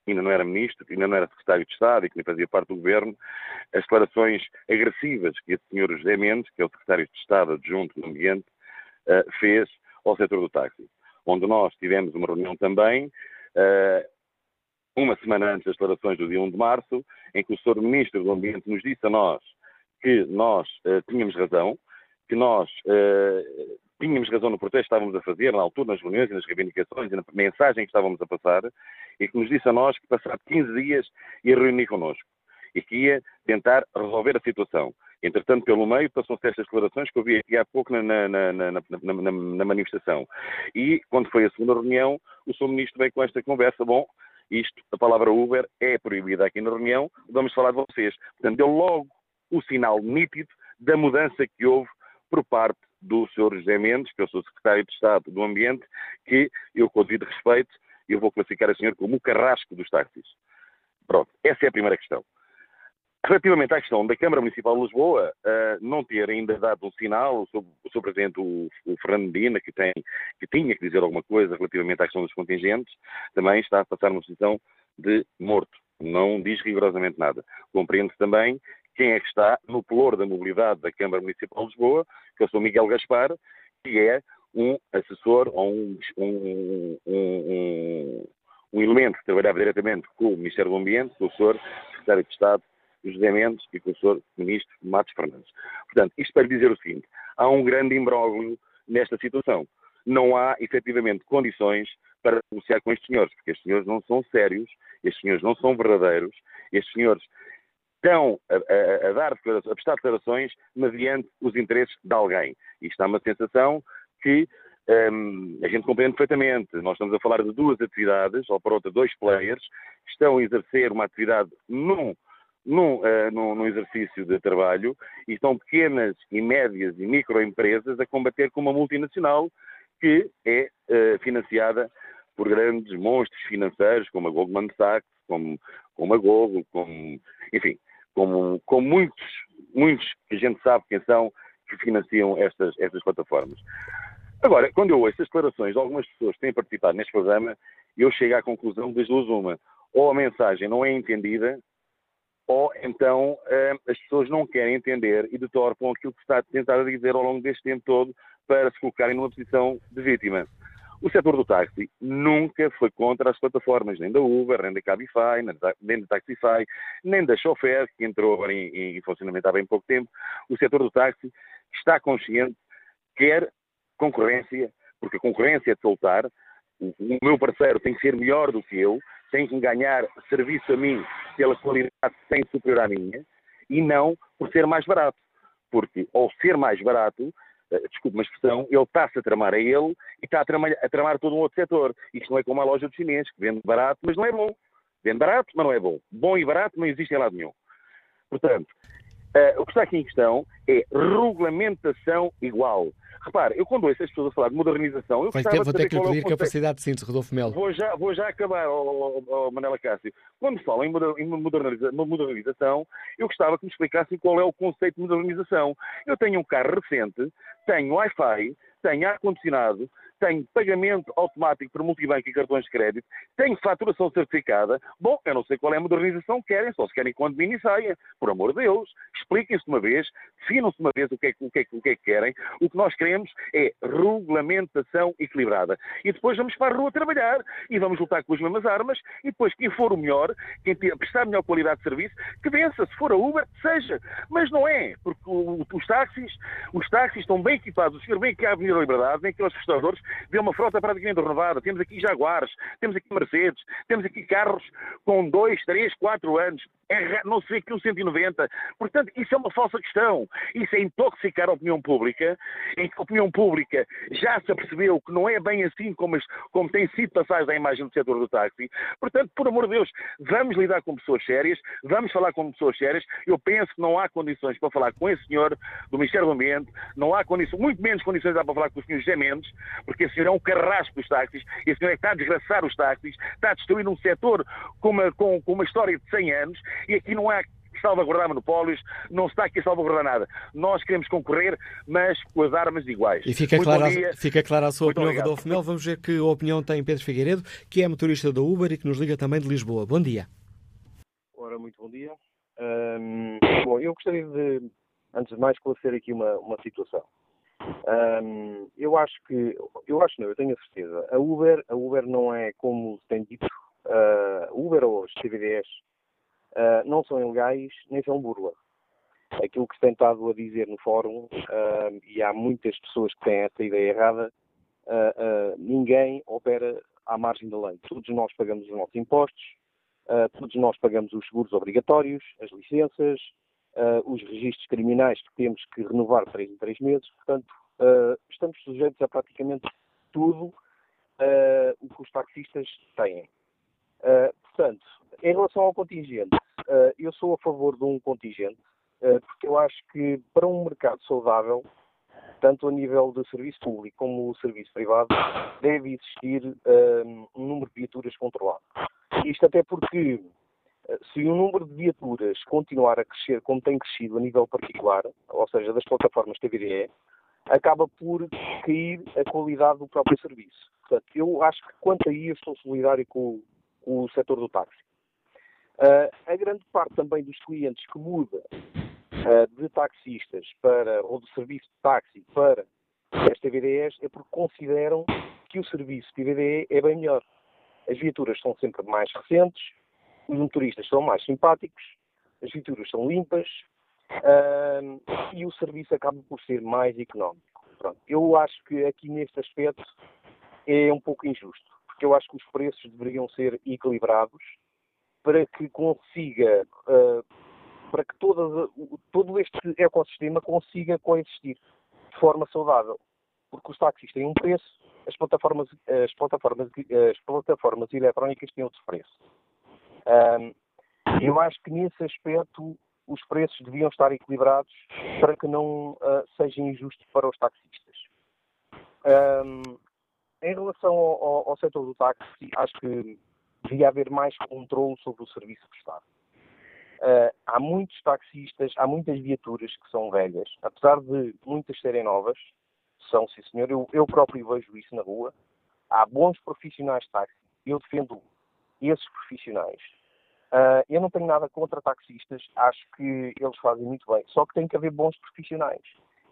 ainda não era ministro, ainda não era secretário de Estado e que nem fazia parte do governo, as declarações agressivas que esse senhor José Mendes, que é o secretário de Estado adjunto do Ambiente, uh, fez ao setor do táxi, onde nós tivemos uma reunião também, uh, uma semana antes das declarações do dia 1 de março, em que o senhor Ministro do Ambiente nos disse a nós que nós uh, tínhamos razão, que nós tínhamos razão no protesto que estávamos a fazer, na altura, nas reuniões e nas reivindicações e na mensagem que estávamos a passar, e que nos disse a nós que, passado 15 dias, ia reunir connosco e que ia tentar resolver a situação. Entretanto, pelo meio, passam-se estas declarações que eu vi aqui há pouco na, na, na, na, manifestação. E, quando foi a segunda reunião, o Sr. Ministro veio com esta conversa. Bom, isto, a palavra Uber é proibida aqui na reunião, vamos falar de vocês. Portanto, deu logo o sinal nítido da mudança que houve por parte do Sr. José Mendes, que eu sou secretário de Estado do Ambiente, que eu, com o devido respeito, eu vou classificar o senhor como o carrasco dos táxis. Pronto, essa é a primeira questão. Relativamente à questão da Câmara Municipal de Lisboa uh, não ter ainda dado um sinal, o seu, o Presidente, o, o, Fernando que, tem, que tinha que dizer alguma coisa relativamente à questão dos contingentes, também está a passar uma posição de morto. Não diz rigorosamente nada. Compreende-se também quem é que está no pelour da mobilidade da Câmara Municipal de Lisboa, que é o Sr. Miguel Gaspar, que é um assessor ou um, um, um, um, elemento que trabalhava diretamente com o Ministério do Ambiente, com o Sr. Secretário de Estado José Mendes e com o Sr. Ministro Matos Fernandes. Portanto, isto para dizer o seguinte, há um grande imbróglio nesta situação. Não há, efetivamente, condições para negociar com estes senhores, porque estes senhores não são sérios, estes senhores não são verdadeiros, estes senhores estão a, a, a dar a prestar declarações mediante os interesses de alguém. Isto dá uma sensação que um, a gente compreende perfeitamente. Nós estamos a falar de duas atividades, ou por outra, dois players, que estão a exercer uma atividade num, num, uh, num, num, exercício de trabalho e estão pequenas e médias e microempresas a combater com uma multinacional que é uh, financiada por grandes monstros financeiros como a Goldman Sachs, como, como a Google, como, enfim, como, como muitos, muitos que a gente sabe quem são, que financiam estas, estas plataformas. Agora, quando eu ouço as declarações de algumas pessoas que têm participado neste programa, eu chego à conclusão das duas uma. Ou a mensagem não é entendida, ou então eh, as pessoas não querem entender e detorpam aquilo que está a tentar dizer ao longo deste tempo todo para se colocarem numa posição de vítima. O setor do táxi nunca foi contra as plataformas, nem da Uber, nem da Cabify, nem da Taxify, nem da Chauffeur, que entrou agora em, em funcionamento há bem pouco tempo. O setor do táxi está consciente, quer concorrência, porque a concorrência é de soltar, o meu parceiro tem que ser melhor do que eu, tem que ganhar serviço a mim pela qualidade sem superior à minha, e não por ser mais barato. Porque, ao ser mais barato, desculpe uma expressão, ele está-se a tramar a ele e está a tramar, a tramar todo um outro setor. Isto não é como a loja dos chineses, que vende barato, mas não é bom. Vende barato, mas não é bom. Bom e barato não existe em lado nenhum. Portanto, uh, o que está aqui em questão é regulamentação igual. Repare, eu quando ouço as pessoas a falar de modernização, eu Vai ter, vou ter que lhe é pedir capacidade de síntese, Rodolfo Melo. Vou já, vou já acabar, oh, oh, oh, Manela Cássio. Quando falam em modernização, eu gostava que me explicassem qual é o conceito de modernização. Eu tenho um carro recente, tenho Wi-Fi, tenho ar-condicionado, tenho pagamento automático por multibanco e cartões de crédito, tenho faturação certificada. Bom, eu não sei qual é a modernização que querem, só se querem quando mini saia. Por amor de Deus, expliquem-se de uma vez, definam-se de uma vez o que, é, o, que é, o que é que querem. O que nós queremos é regulamentação equilibrada. E depois vamos para a rua trabalhar e vamos lutar com as mesmas armas e depois quem for o melhor, quem prestar melhor qualidade de serviço, que vença. Se for a Uber, seja. Mas não é, porque os táxis, os táxis estão bem equipados. O senhor vem aqui à Avenida da Liberdade, vem aqui aos restauradores, vê uma frota praticamente renovada. Temos aqui Jaguares, temos aqui Mercedes, temos aqui carros com 2, 3, 4 anos. É não sei que um 190. Portanto, isso é uma falsa questão. Isso é intoxicar a opinião pública, em que a opinião pública já se apercebeu que não é bem assim como, como tem sido passado a imagem do setor do táxi. Portanto, por amor de Deus, vamos lidar com pessoas sérias, vamos falar com pessoas sérias. Eu penso que não há condições para falar com esse senhor do Ministério do Ambiente, não há condições, muito menos condições para falar com o senhor José Mendes, porque esse senhor é um carrasco dos táxis, esse senhor é que está a desgraçar os táxis, está a destruir um setor com uma, com, com uma história de 100 anos e aqui não há salvaguardar monopólios, não está aqui a salvaguardar nada. Nós queremos concorrer, mas com as armas iguais. E fica clara, fica clara a sua Muito opinião, obrigado. Rodolfo Mel. Vamos ver que opinião tem Pedro Figueiredo, que é motorista da Uber e que nos liga também de Lisboa. Bom dia. Ora, muito bom dia. Um, bom, eu gostaria de, antes de mais, esclarecer aqui uma, uma situação. Um, eu acho que, eu acho não, eu tenho a certeza, a Uber, a Uber não é como se tem dito, uh, Uber ou os CVDs uh, não são ilegais nem são burla. Aquilo que se tem estado a dizer no fórum, uh, e há muitas pessoas que têm essa ideia errada, ninguém opera à margem da lei. Todos nós pagamos os nossos impostos, todos nós pagamos os seguros obrigatórios, as licenças, uh, os registros criminais que temos que renovar três em três meses. Portanto, uh, estamos sujeitos a praticamente tudo uh, o que os taxistas têm. portanto, em relação ao contingente, eu sou a favor de um contingente, porque eu acho que para um mercado saudável, tanto a nível de serviço público como o serviço privado, deve existir um número de viaturas controlado. Isto até porque se o número de viaturas continuar a crescer como tem crescido a nível particular, ou seja, das plataformas TVDE, acaba por cair a qualidade do próprio serviço. Portanto, eu acho que quanto a isso estou solidário com, com o setor do táxi. Uh, a grande parte também dos clientes que muda uh, de taxistas para, ou de serviço de táxi para as TVDEs é porque consideram que o serviço TVDE é bem melhor. As viaturas são sempre mais recentes, os motoristas são mais simpáticos, as viaturas são limpas uh, e o serviço acaba por ser mais económico. Pronto. Eu acho que aqui neste aspecto é um pouco injusto, porque eu acho que os preços deveriam ser equilibrados para que consiga, uh, para que todo, este ecossistema consiga coexistir de forma saudável. Porque os táxis têm um preço, as plataformas, as plataformas, as plataformas eletrónicas têm outro preço. Um, eu acho que nesse aspecto os preços deviam estar equilibrados para que não uh, seja injusto para os taxistas. Em relação ao, ao, ao, setor do táxi, acho que devia haver mais controle sobre o serviço prestado. Uh, há muitos taxistas, há muitas viaturas que são velhas, apesar de muitas serem novas, são, sim senhor, eu, eu próprio vejo isso na rua. Há bons profissionais de táxi, eu defendo esses profissionais. Uh, eu não tenho nada contra taxistas, acho que eles fazem muito bem, só que tem que haver bons profissionais.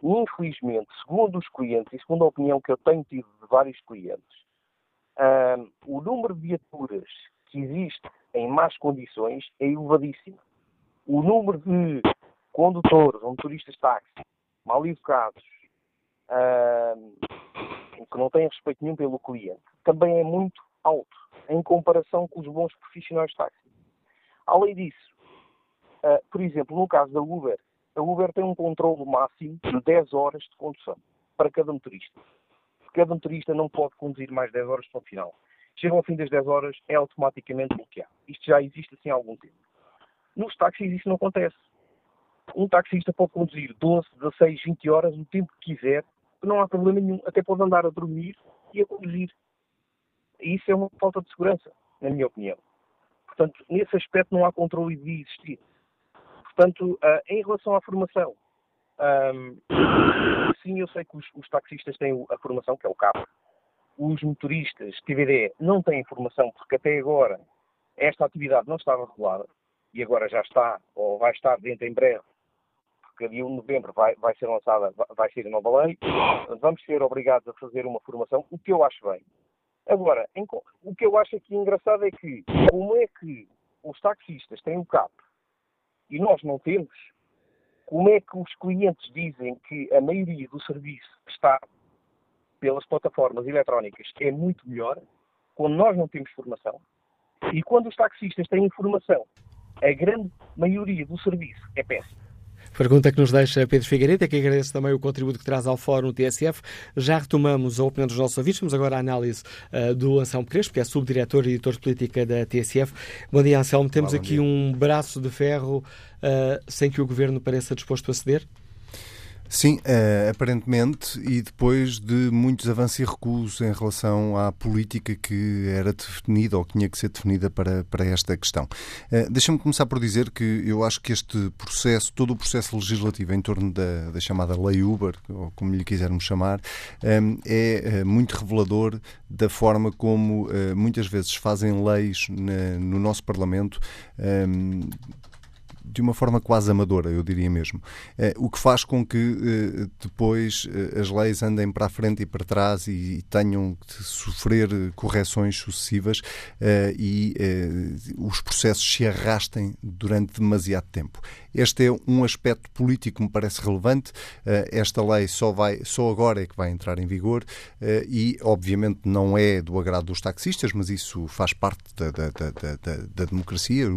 Infelizmente, segundo os clientes e segundo a opinião que eu tenho tido de vários clientes, uh, o número de viaturas que existe em más condições é elevadíssimo. O número de condutores ou motoristas de táxi mal educados, que não têm respeito nenhum pelo cliente, também é muito alto em comparação com os bons profissionais de táxi. Além disso, uh, por exemplo, no caso da Uber, a Uber tem um controle máximo de 10 horas de condução para cada motorista. Cada motorista não pode conduzir mais 10 horas para o final. Chega ao fim das 10 horas, é automaticamente bloqueado. Isto já existe assim há algum tempo. Nos táxis isso não acontece. Um taxista pode conduzir 12, 16, 20 horas, o tempo que quiser, não há problema nenhum. Até pode andar a dormir e a conduzir. Isso é uma falta de segurança, na minha opinião. Portanto, nesse aspecto não há controle de existir. Portanto, uh, em relação à formação, um, sim, eu sei que os, os, taxistas têm a formação, que é o CAP. Os motoristas TVD não têm formação, porque até agora esta atividade não estava regulada e agora já está, ou vai estar dentro em breve, porque dia 1 de novembro vai, vai ser lançada, vai ser a nova lei. Vamos ser obrigados a fazer uma formação, o que eu acho bem. Agora, em, o que eu acho aqui engraçado é que, como é que os taxistas têm o CAP e nós não temos, como é que os clientes dizem que a maioria do serviço está pelas plataformas eletrónicas é muito melhor, quando nós não temos formação, e quando os taxistas têm informação a grande maioria do serviço é péssimo. Pergunta que nos deixa Pedro Figueiredo, que agradeço também o contributo que traz ao Fórum TSF. Já retomamos a opinião dos nossos ouvintes, vamos agora a análise uh, do Anselmo Crespo, que é subdiretor e editor de política da TSF. Bom dia, Anselmo. Temos Olá, aqui dia. um braço de ferro uh, sem que o Governo pareça disposto a ceder? Sim, uh, aparentemente, e depois de muitos avanços e recuos em relação à política que era definida ou que tinha que ser definida para, para esta questão. Uh, Deixa-me começar por dizer que eu acho que este processo, todo o processo legislativo em torno da, da chamada Lei Uber, ou como lhe quisermos chamar, um, é uh, muito revelador da forma como muitas vezes fazem leis na, no nosso Parlamento. Um, de uma forma quase amadora, eu diria mesmo. Eh, o que faz com que eh, depois eh, as leis andem para a frente e para trás e tenham de sofrer correções sucessivas e os processos se arrastem durante demasiado tempo. Este é um aspecto político que me parece relevante. Esta lei só, vai, só agora é que vai entrar em vigor e, obviamente, não é do agrado dos taxistas, mas isso faz parte da, da, da, da, democracia.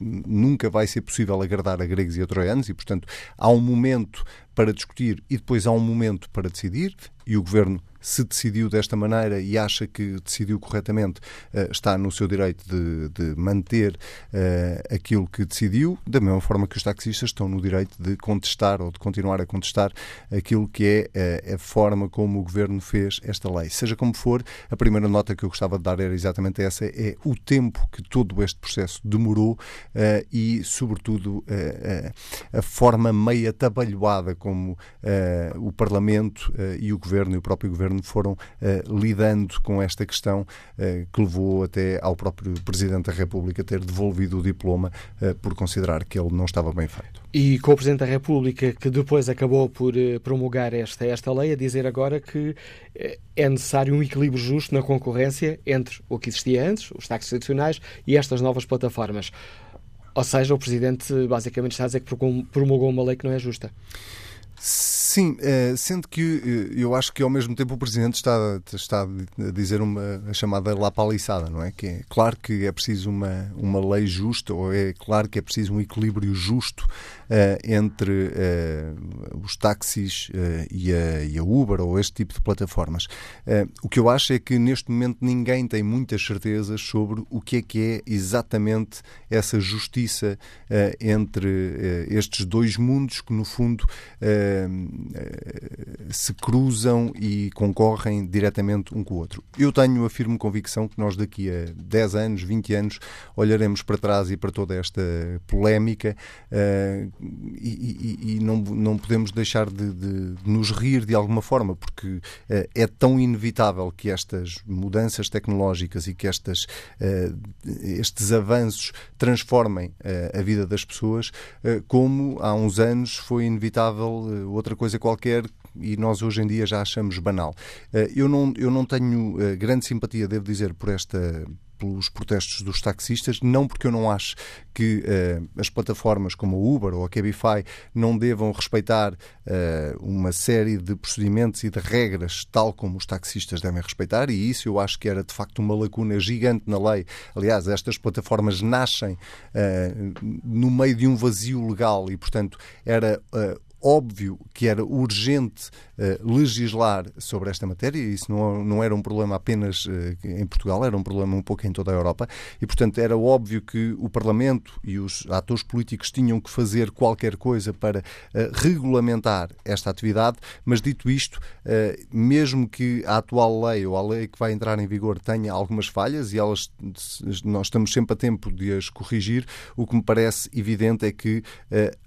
Nunca vai ser possível agradar a gregos e a troianos e, portanto, há um momento para discutir e depois há um momento para decidir e o Governo se decidiu desta maneira e acha que decidiu corretamente, uh, está no seu direito de, de manter uh, aquilo que decidiu, da mesma forma que os taxistas estão no direito de contestar ou de continuar a contestar aquilo que é uh, a forma como o Governo fez esta lei. Seja como for, a primeira nota que eu gostava de dar era exatamente essa, é o tempo que todo este processo demorou e, sobretudo, a forma meio atabalhoada como o Parlamento e o Governo e o próprio Governo governo foram uh, lidando com esta questão uh, que levou até ao próprio Presidente da República ter devolvido o diploma uh, por considerar que ele não estava bem feito. E com o Presidente da República, que depois acabou por promulgar esta, esta lei, a dizer agora que é necessário um equilíbrio justo na concorrência entre o que existia antes, os táxis tradicionais, e estas novas plataformas. Ou seja, o Presidente basicamente está a dizer que promulgou uma lei que não é justa. Sim, eh, sendo que eh, eu acho que ao mesmo tempo o Presidente está, está a dizer uma a chamada lapaliçada, não é? Que é claro que é preciso uma, uma lei justa, ou é claro que é preciso um equilíbrio justo entre uh, os táxis uh, e, a, e, a, Uber ou este tipo de plataformas. o que eu acho é que neste momento ninguém tem muitas certezas sobre o que é que é exatamente essa justiça entre estes dois mundos que, no fundo, se cruzam e concorrem diretamente um com o outro. Eu tenho a firme convicção que nós daqui a 10 anos, 20 anos, olharemos para trás e para toda esta polémica uh, e, e, não, não podemos deixar de, de, de, nos rir de alguma forma, porque uh, é tão inevitável que estas mudanças tecnológicas e que estas, uh, estes avanços transformem a vida das pessoas, como há uns anos foi inevitável outra coisa qualquer e nós hoje em dia já achamos banal. Eu não, eu não tenho grande simpatia, devo dizer, por esta pelos protestos dos taxistas, não porque eu não acho que uh, as plataformas como a Uber ou a Cabify não devam respeitar uh, uma série de procedimentos e de regras tal como os taxistas devem respeitar, e isso eu acho que era de facto uma lacuna gigante na lei. Aliás, estas plataformas nascem uh, no meio de um vazio legal e, portanto, era óbvio que era urgente legislar sobre esta matéria, e isso não, não era um problema apenas uh, em Portugal, era um problema um pouco em toda a Europa, e portanto era óbvio que o Parlamento e os atores políticos tinham que fazer qualquer coisa para uh, regulamentar esta atividade, mas dito isto, mesmo que a atual lei ou a lei que vai entrar em vigor tenha algumas falhas, e elas, nós estamos sempre a tempo de as corrigir, o que me parece evidente é que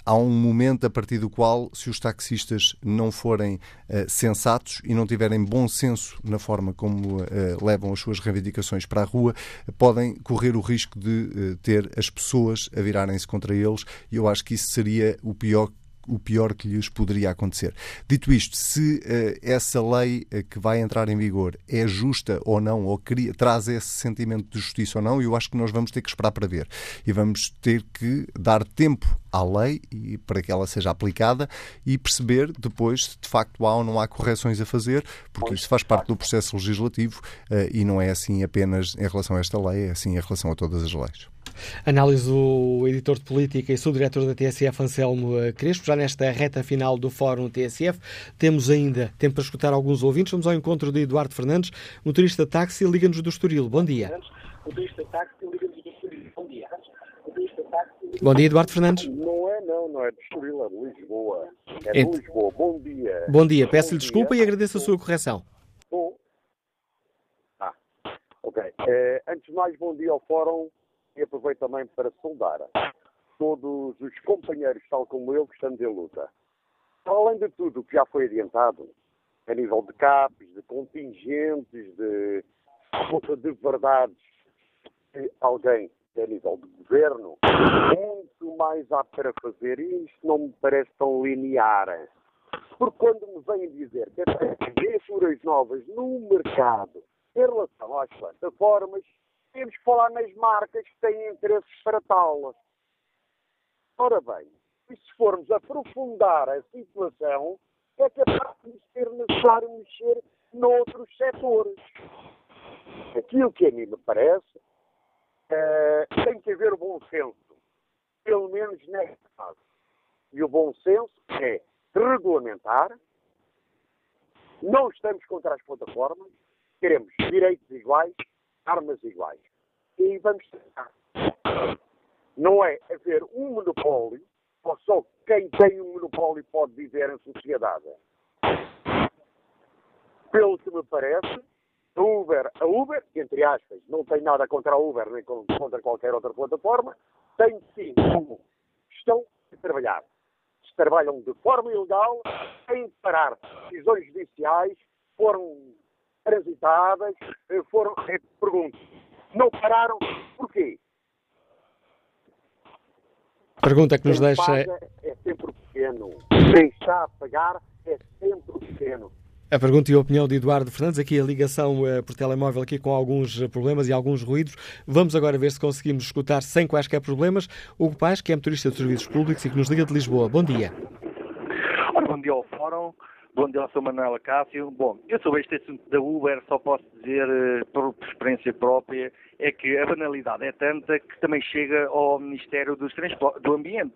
há um momento a partir do qual se os taxistas não forem sensatos e não tiverem bom senso na forma como uh, levam as suas reivindicações para a rua, podem correr o risco de uh, ter as pessoas a virarem-se contra eles. E eu acho que isso seria o pior o pior que lhes poderia acontecer. Dito isto, se uh, essa lei uh, que vai entrar em vigor é justa ou não, ou cria, traz esse sentimento de justiça ou não, eu acho que nós vamos ter que esperar para ver. E vamos ter que dar tempo à lei e para que ela seja aplicada e perceber depois se de facto há ou não há correções a fazer, porque isso faz parte do processo legislativo uh, e não é assim apenas em relação a esta lei, é assim em relação a todas as leis. Análise do editor de política e subdiretor da TSF, Anselmo eh, Crespo. Já nesta reta final do Fórum TSF, temos ainda tempo para escutar alguns ouvintes. Vamos ao encontro de Eduardo Fernandes, motorista de táxi, liga-nos do Estoril. Bom dia. Motorista de táxi, liga-nos do Estoril. Bom dia. Bom dia, Eduardo Fernandes. Não é, não, não é de Estoril, é de Lisboa. É de Ent- Lisboa. Bom dia. Bom dia, peço-lhe desculpa e agradeço a sua correção. Bom. Ah, ok. Eh, antes de mais, bom dia ao Fórum e aproveito também para saudar todos os companheiros, tal como eu, que estamos em luta. Além de tudo o que já foi adiantado, a nível de CAPs, de contingentes, de falta de verdades de alguém a nível de governo, muito mais há para fazer e isto não me parece tão linear. Porque quando me vêm dizer que tem viaturas novas no mercado em relação às plataformas, temos que falar nas marcas que têm interesses para tal. Ora bem, e se formos aprofundar a situação, é capaz de ser necessário mexer noutros setores. Aquilo que a mim me parece eh, tem que haver bom senso, pelo menos neste caso. E o bom senso é regulamentar, não estamos contra as plataformas, queremos direitos iguais, armas iguais. E vamos tentar. Não é haver um monopólio, ou só quem tem um monopólio pode viver em sociedade. Pelo que me parece, a Uber, a Uber, entre aspas, não tem nada contra a Uber nem con- contra qualquer outra plataforma, tem sim como estão a trabalhar. Se trabalham de forma ilegal, de parar. Decisões judiciais foram transitadas, eh, foram. eh, Pergunto, não pararam? Porquê? Pergunta que nos Quem deixa. paga é sempre o pequeno. Quem está a pagar é sempre o pequeno. A pergunta e a opinião de Eduardo Fernandes, aqui a ligação eh, por telemóvel aqui com alguns problemas e alguns ruídos. Vamos agora ver se conseguimos escutar sem quaisquer problemas Hugo Paz, que é motorista de serviços públicos e que nos liga de Lisboa. Bom dia. Ora, bom dia ao Fórum, bom dia Sr. Manuel Acácio. Bom, eu sobre este assunto da Uber só posso dizer, eh, por experiência própria, é que a banalidade é tanta que também chega ao Ministério dos Transpor- do Ambiente.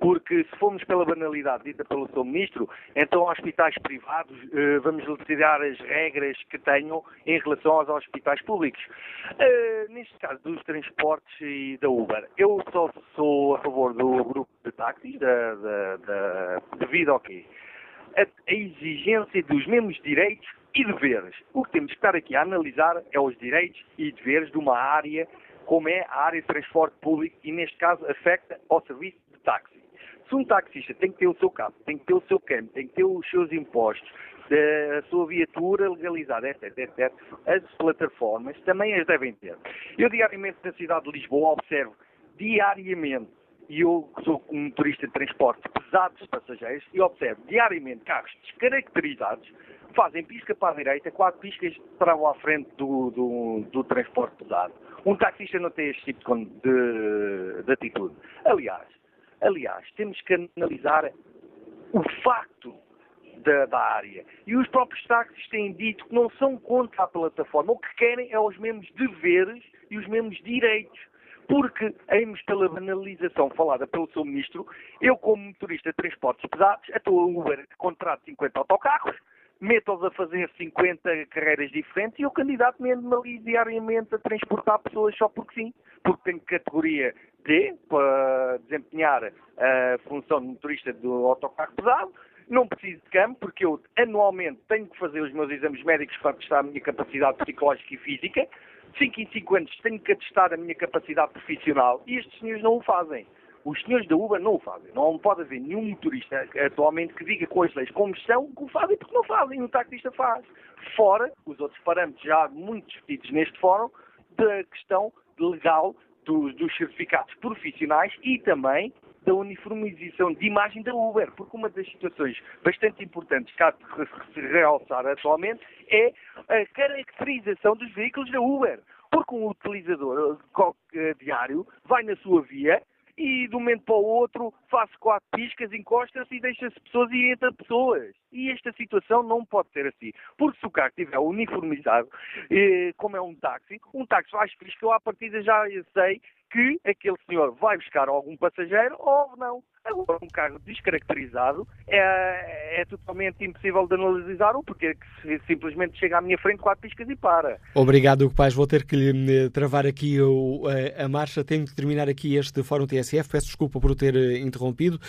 Porque se formos pela banalidade dita pelo Sr. Ministro, então hospitais privados eh, vamos decidir as regras que tenham em relação aos hospitais públicos. Eh, neste caso dos transportes e da Uber, eu só sou a favor do grupo de táxis, da, da, da, devido ao quê? A, a exigência dos mesmos direitos e deveres. O que temos que estar aqui a analisar é os direitos e deveres de uma área como é a área de transporte público e, neste caso, afeta ao serviço de táxi. Se um taxista tem que ter o seu carro, tem que ter o seu câmbio, tem que ter os seus impostos, a sua viatura legalizada, etc, etc, as plataformas também as devem ter. Eu, diariamente, na cidade de Lisboa, observo diariamente e eu que sou um motorista de transporte pesado de passageiros e observo diariamente carros descaracterizados fazem pisca para a direita, quatro piscas para à frente do, do, do transporte pesado. Um taxista não tem este tipo de, de atitude. Aliás, aliás, temos que analisar o facto da, da área. E os próprios táxis têm dito que não são contra a plataforma. O que querem é os mesmos deveres e os mesmos direitos. Porque, irmos pela banalização falada pelo seu ministro, eu, como motorista de transportes pesados, a tua Uber contrato 50 autocarros, meto-os a fazer 50 carreiras diferentes e eu candidato-me ali diariamente a transportar pessoas só porque sim. Porque tenho categoria D para desempenhar a função de motorista do autocarro pesado, não preciso de campo, porque eu anualmente tenho que fazer os meus exames médicos para testar a minha capacidade psicológica e física. 5 em 5 anos tenho que atestar a minha capacidade profissional e estes senhores não o fazem. Os senhores da Uber não o fazem. Não pode haver nenhum motorista atualmente que diga com as leis como são que o fazem porque não fazem. O taxista faz. Fora os outros parâmetros já muito discutidos neste fórum da questão legal dos, dos certificados profissionais e também da uniformização de imagem da Uber, porque uma das situações bastante importantes que há de se realçar atualmente é a caracterização dos veículos da Uber. Porque um utilizador eh, diário vai na sua via e de um momento para o outro faz quatro piscas, encosta-se e deixa-se pessoas e entra pessoas. E esta situação não pode ser assim. Porque se o carro estiver uniformizado, eh, como é um táxi, um táxi faz pisca, eu à partida já sei que aquele senhor vai buscar algum passageiro ou não. Agora, um carro descaracterizado é, é totalmente impossível de analisar-o, porque é simplesmente chega à minha frente, quatro piscas e para. Obrigado, Hugo Paz. Vou ter que lhe eh, travar aqui o, a, a, marcha. Tenho que terminar aqui este Fórum TSF. Peço desculpa por o ter eh, interrompido.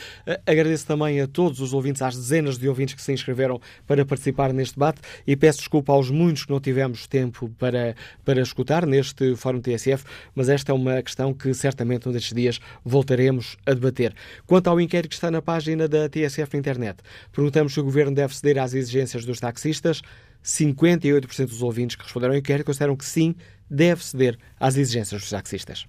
Agradeço também a todos os ouvintes, às dezenas de ouvintes que se inscreveram para participar neste debate e peço desculpa aos muitos que não tivemos tempo para, para escutar neste Fórum TSF, mas esta é uma questão que certamente um destes dias voltaremos a debater. Quanto ao inquérito que está na página da TSF na internet, perguntamos se o governo deve ceder às exigências dos taxistas. 58% dos ouvintes que responderam ao inquérito consideram que sim, deve ceder às exigências dos taxistas.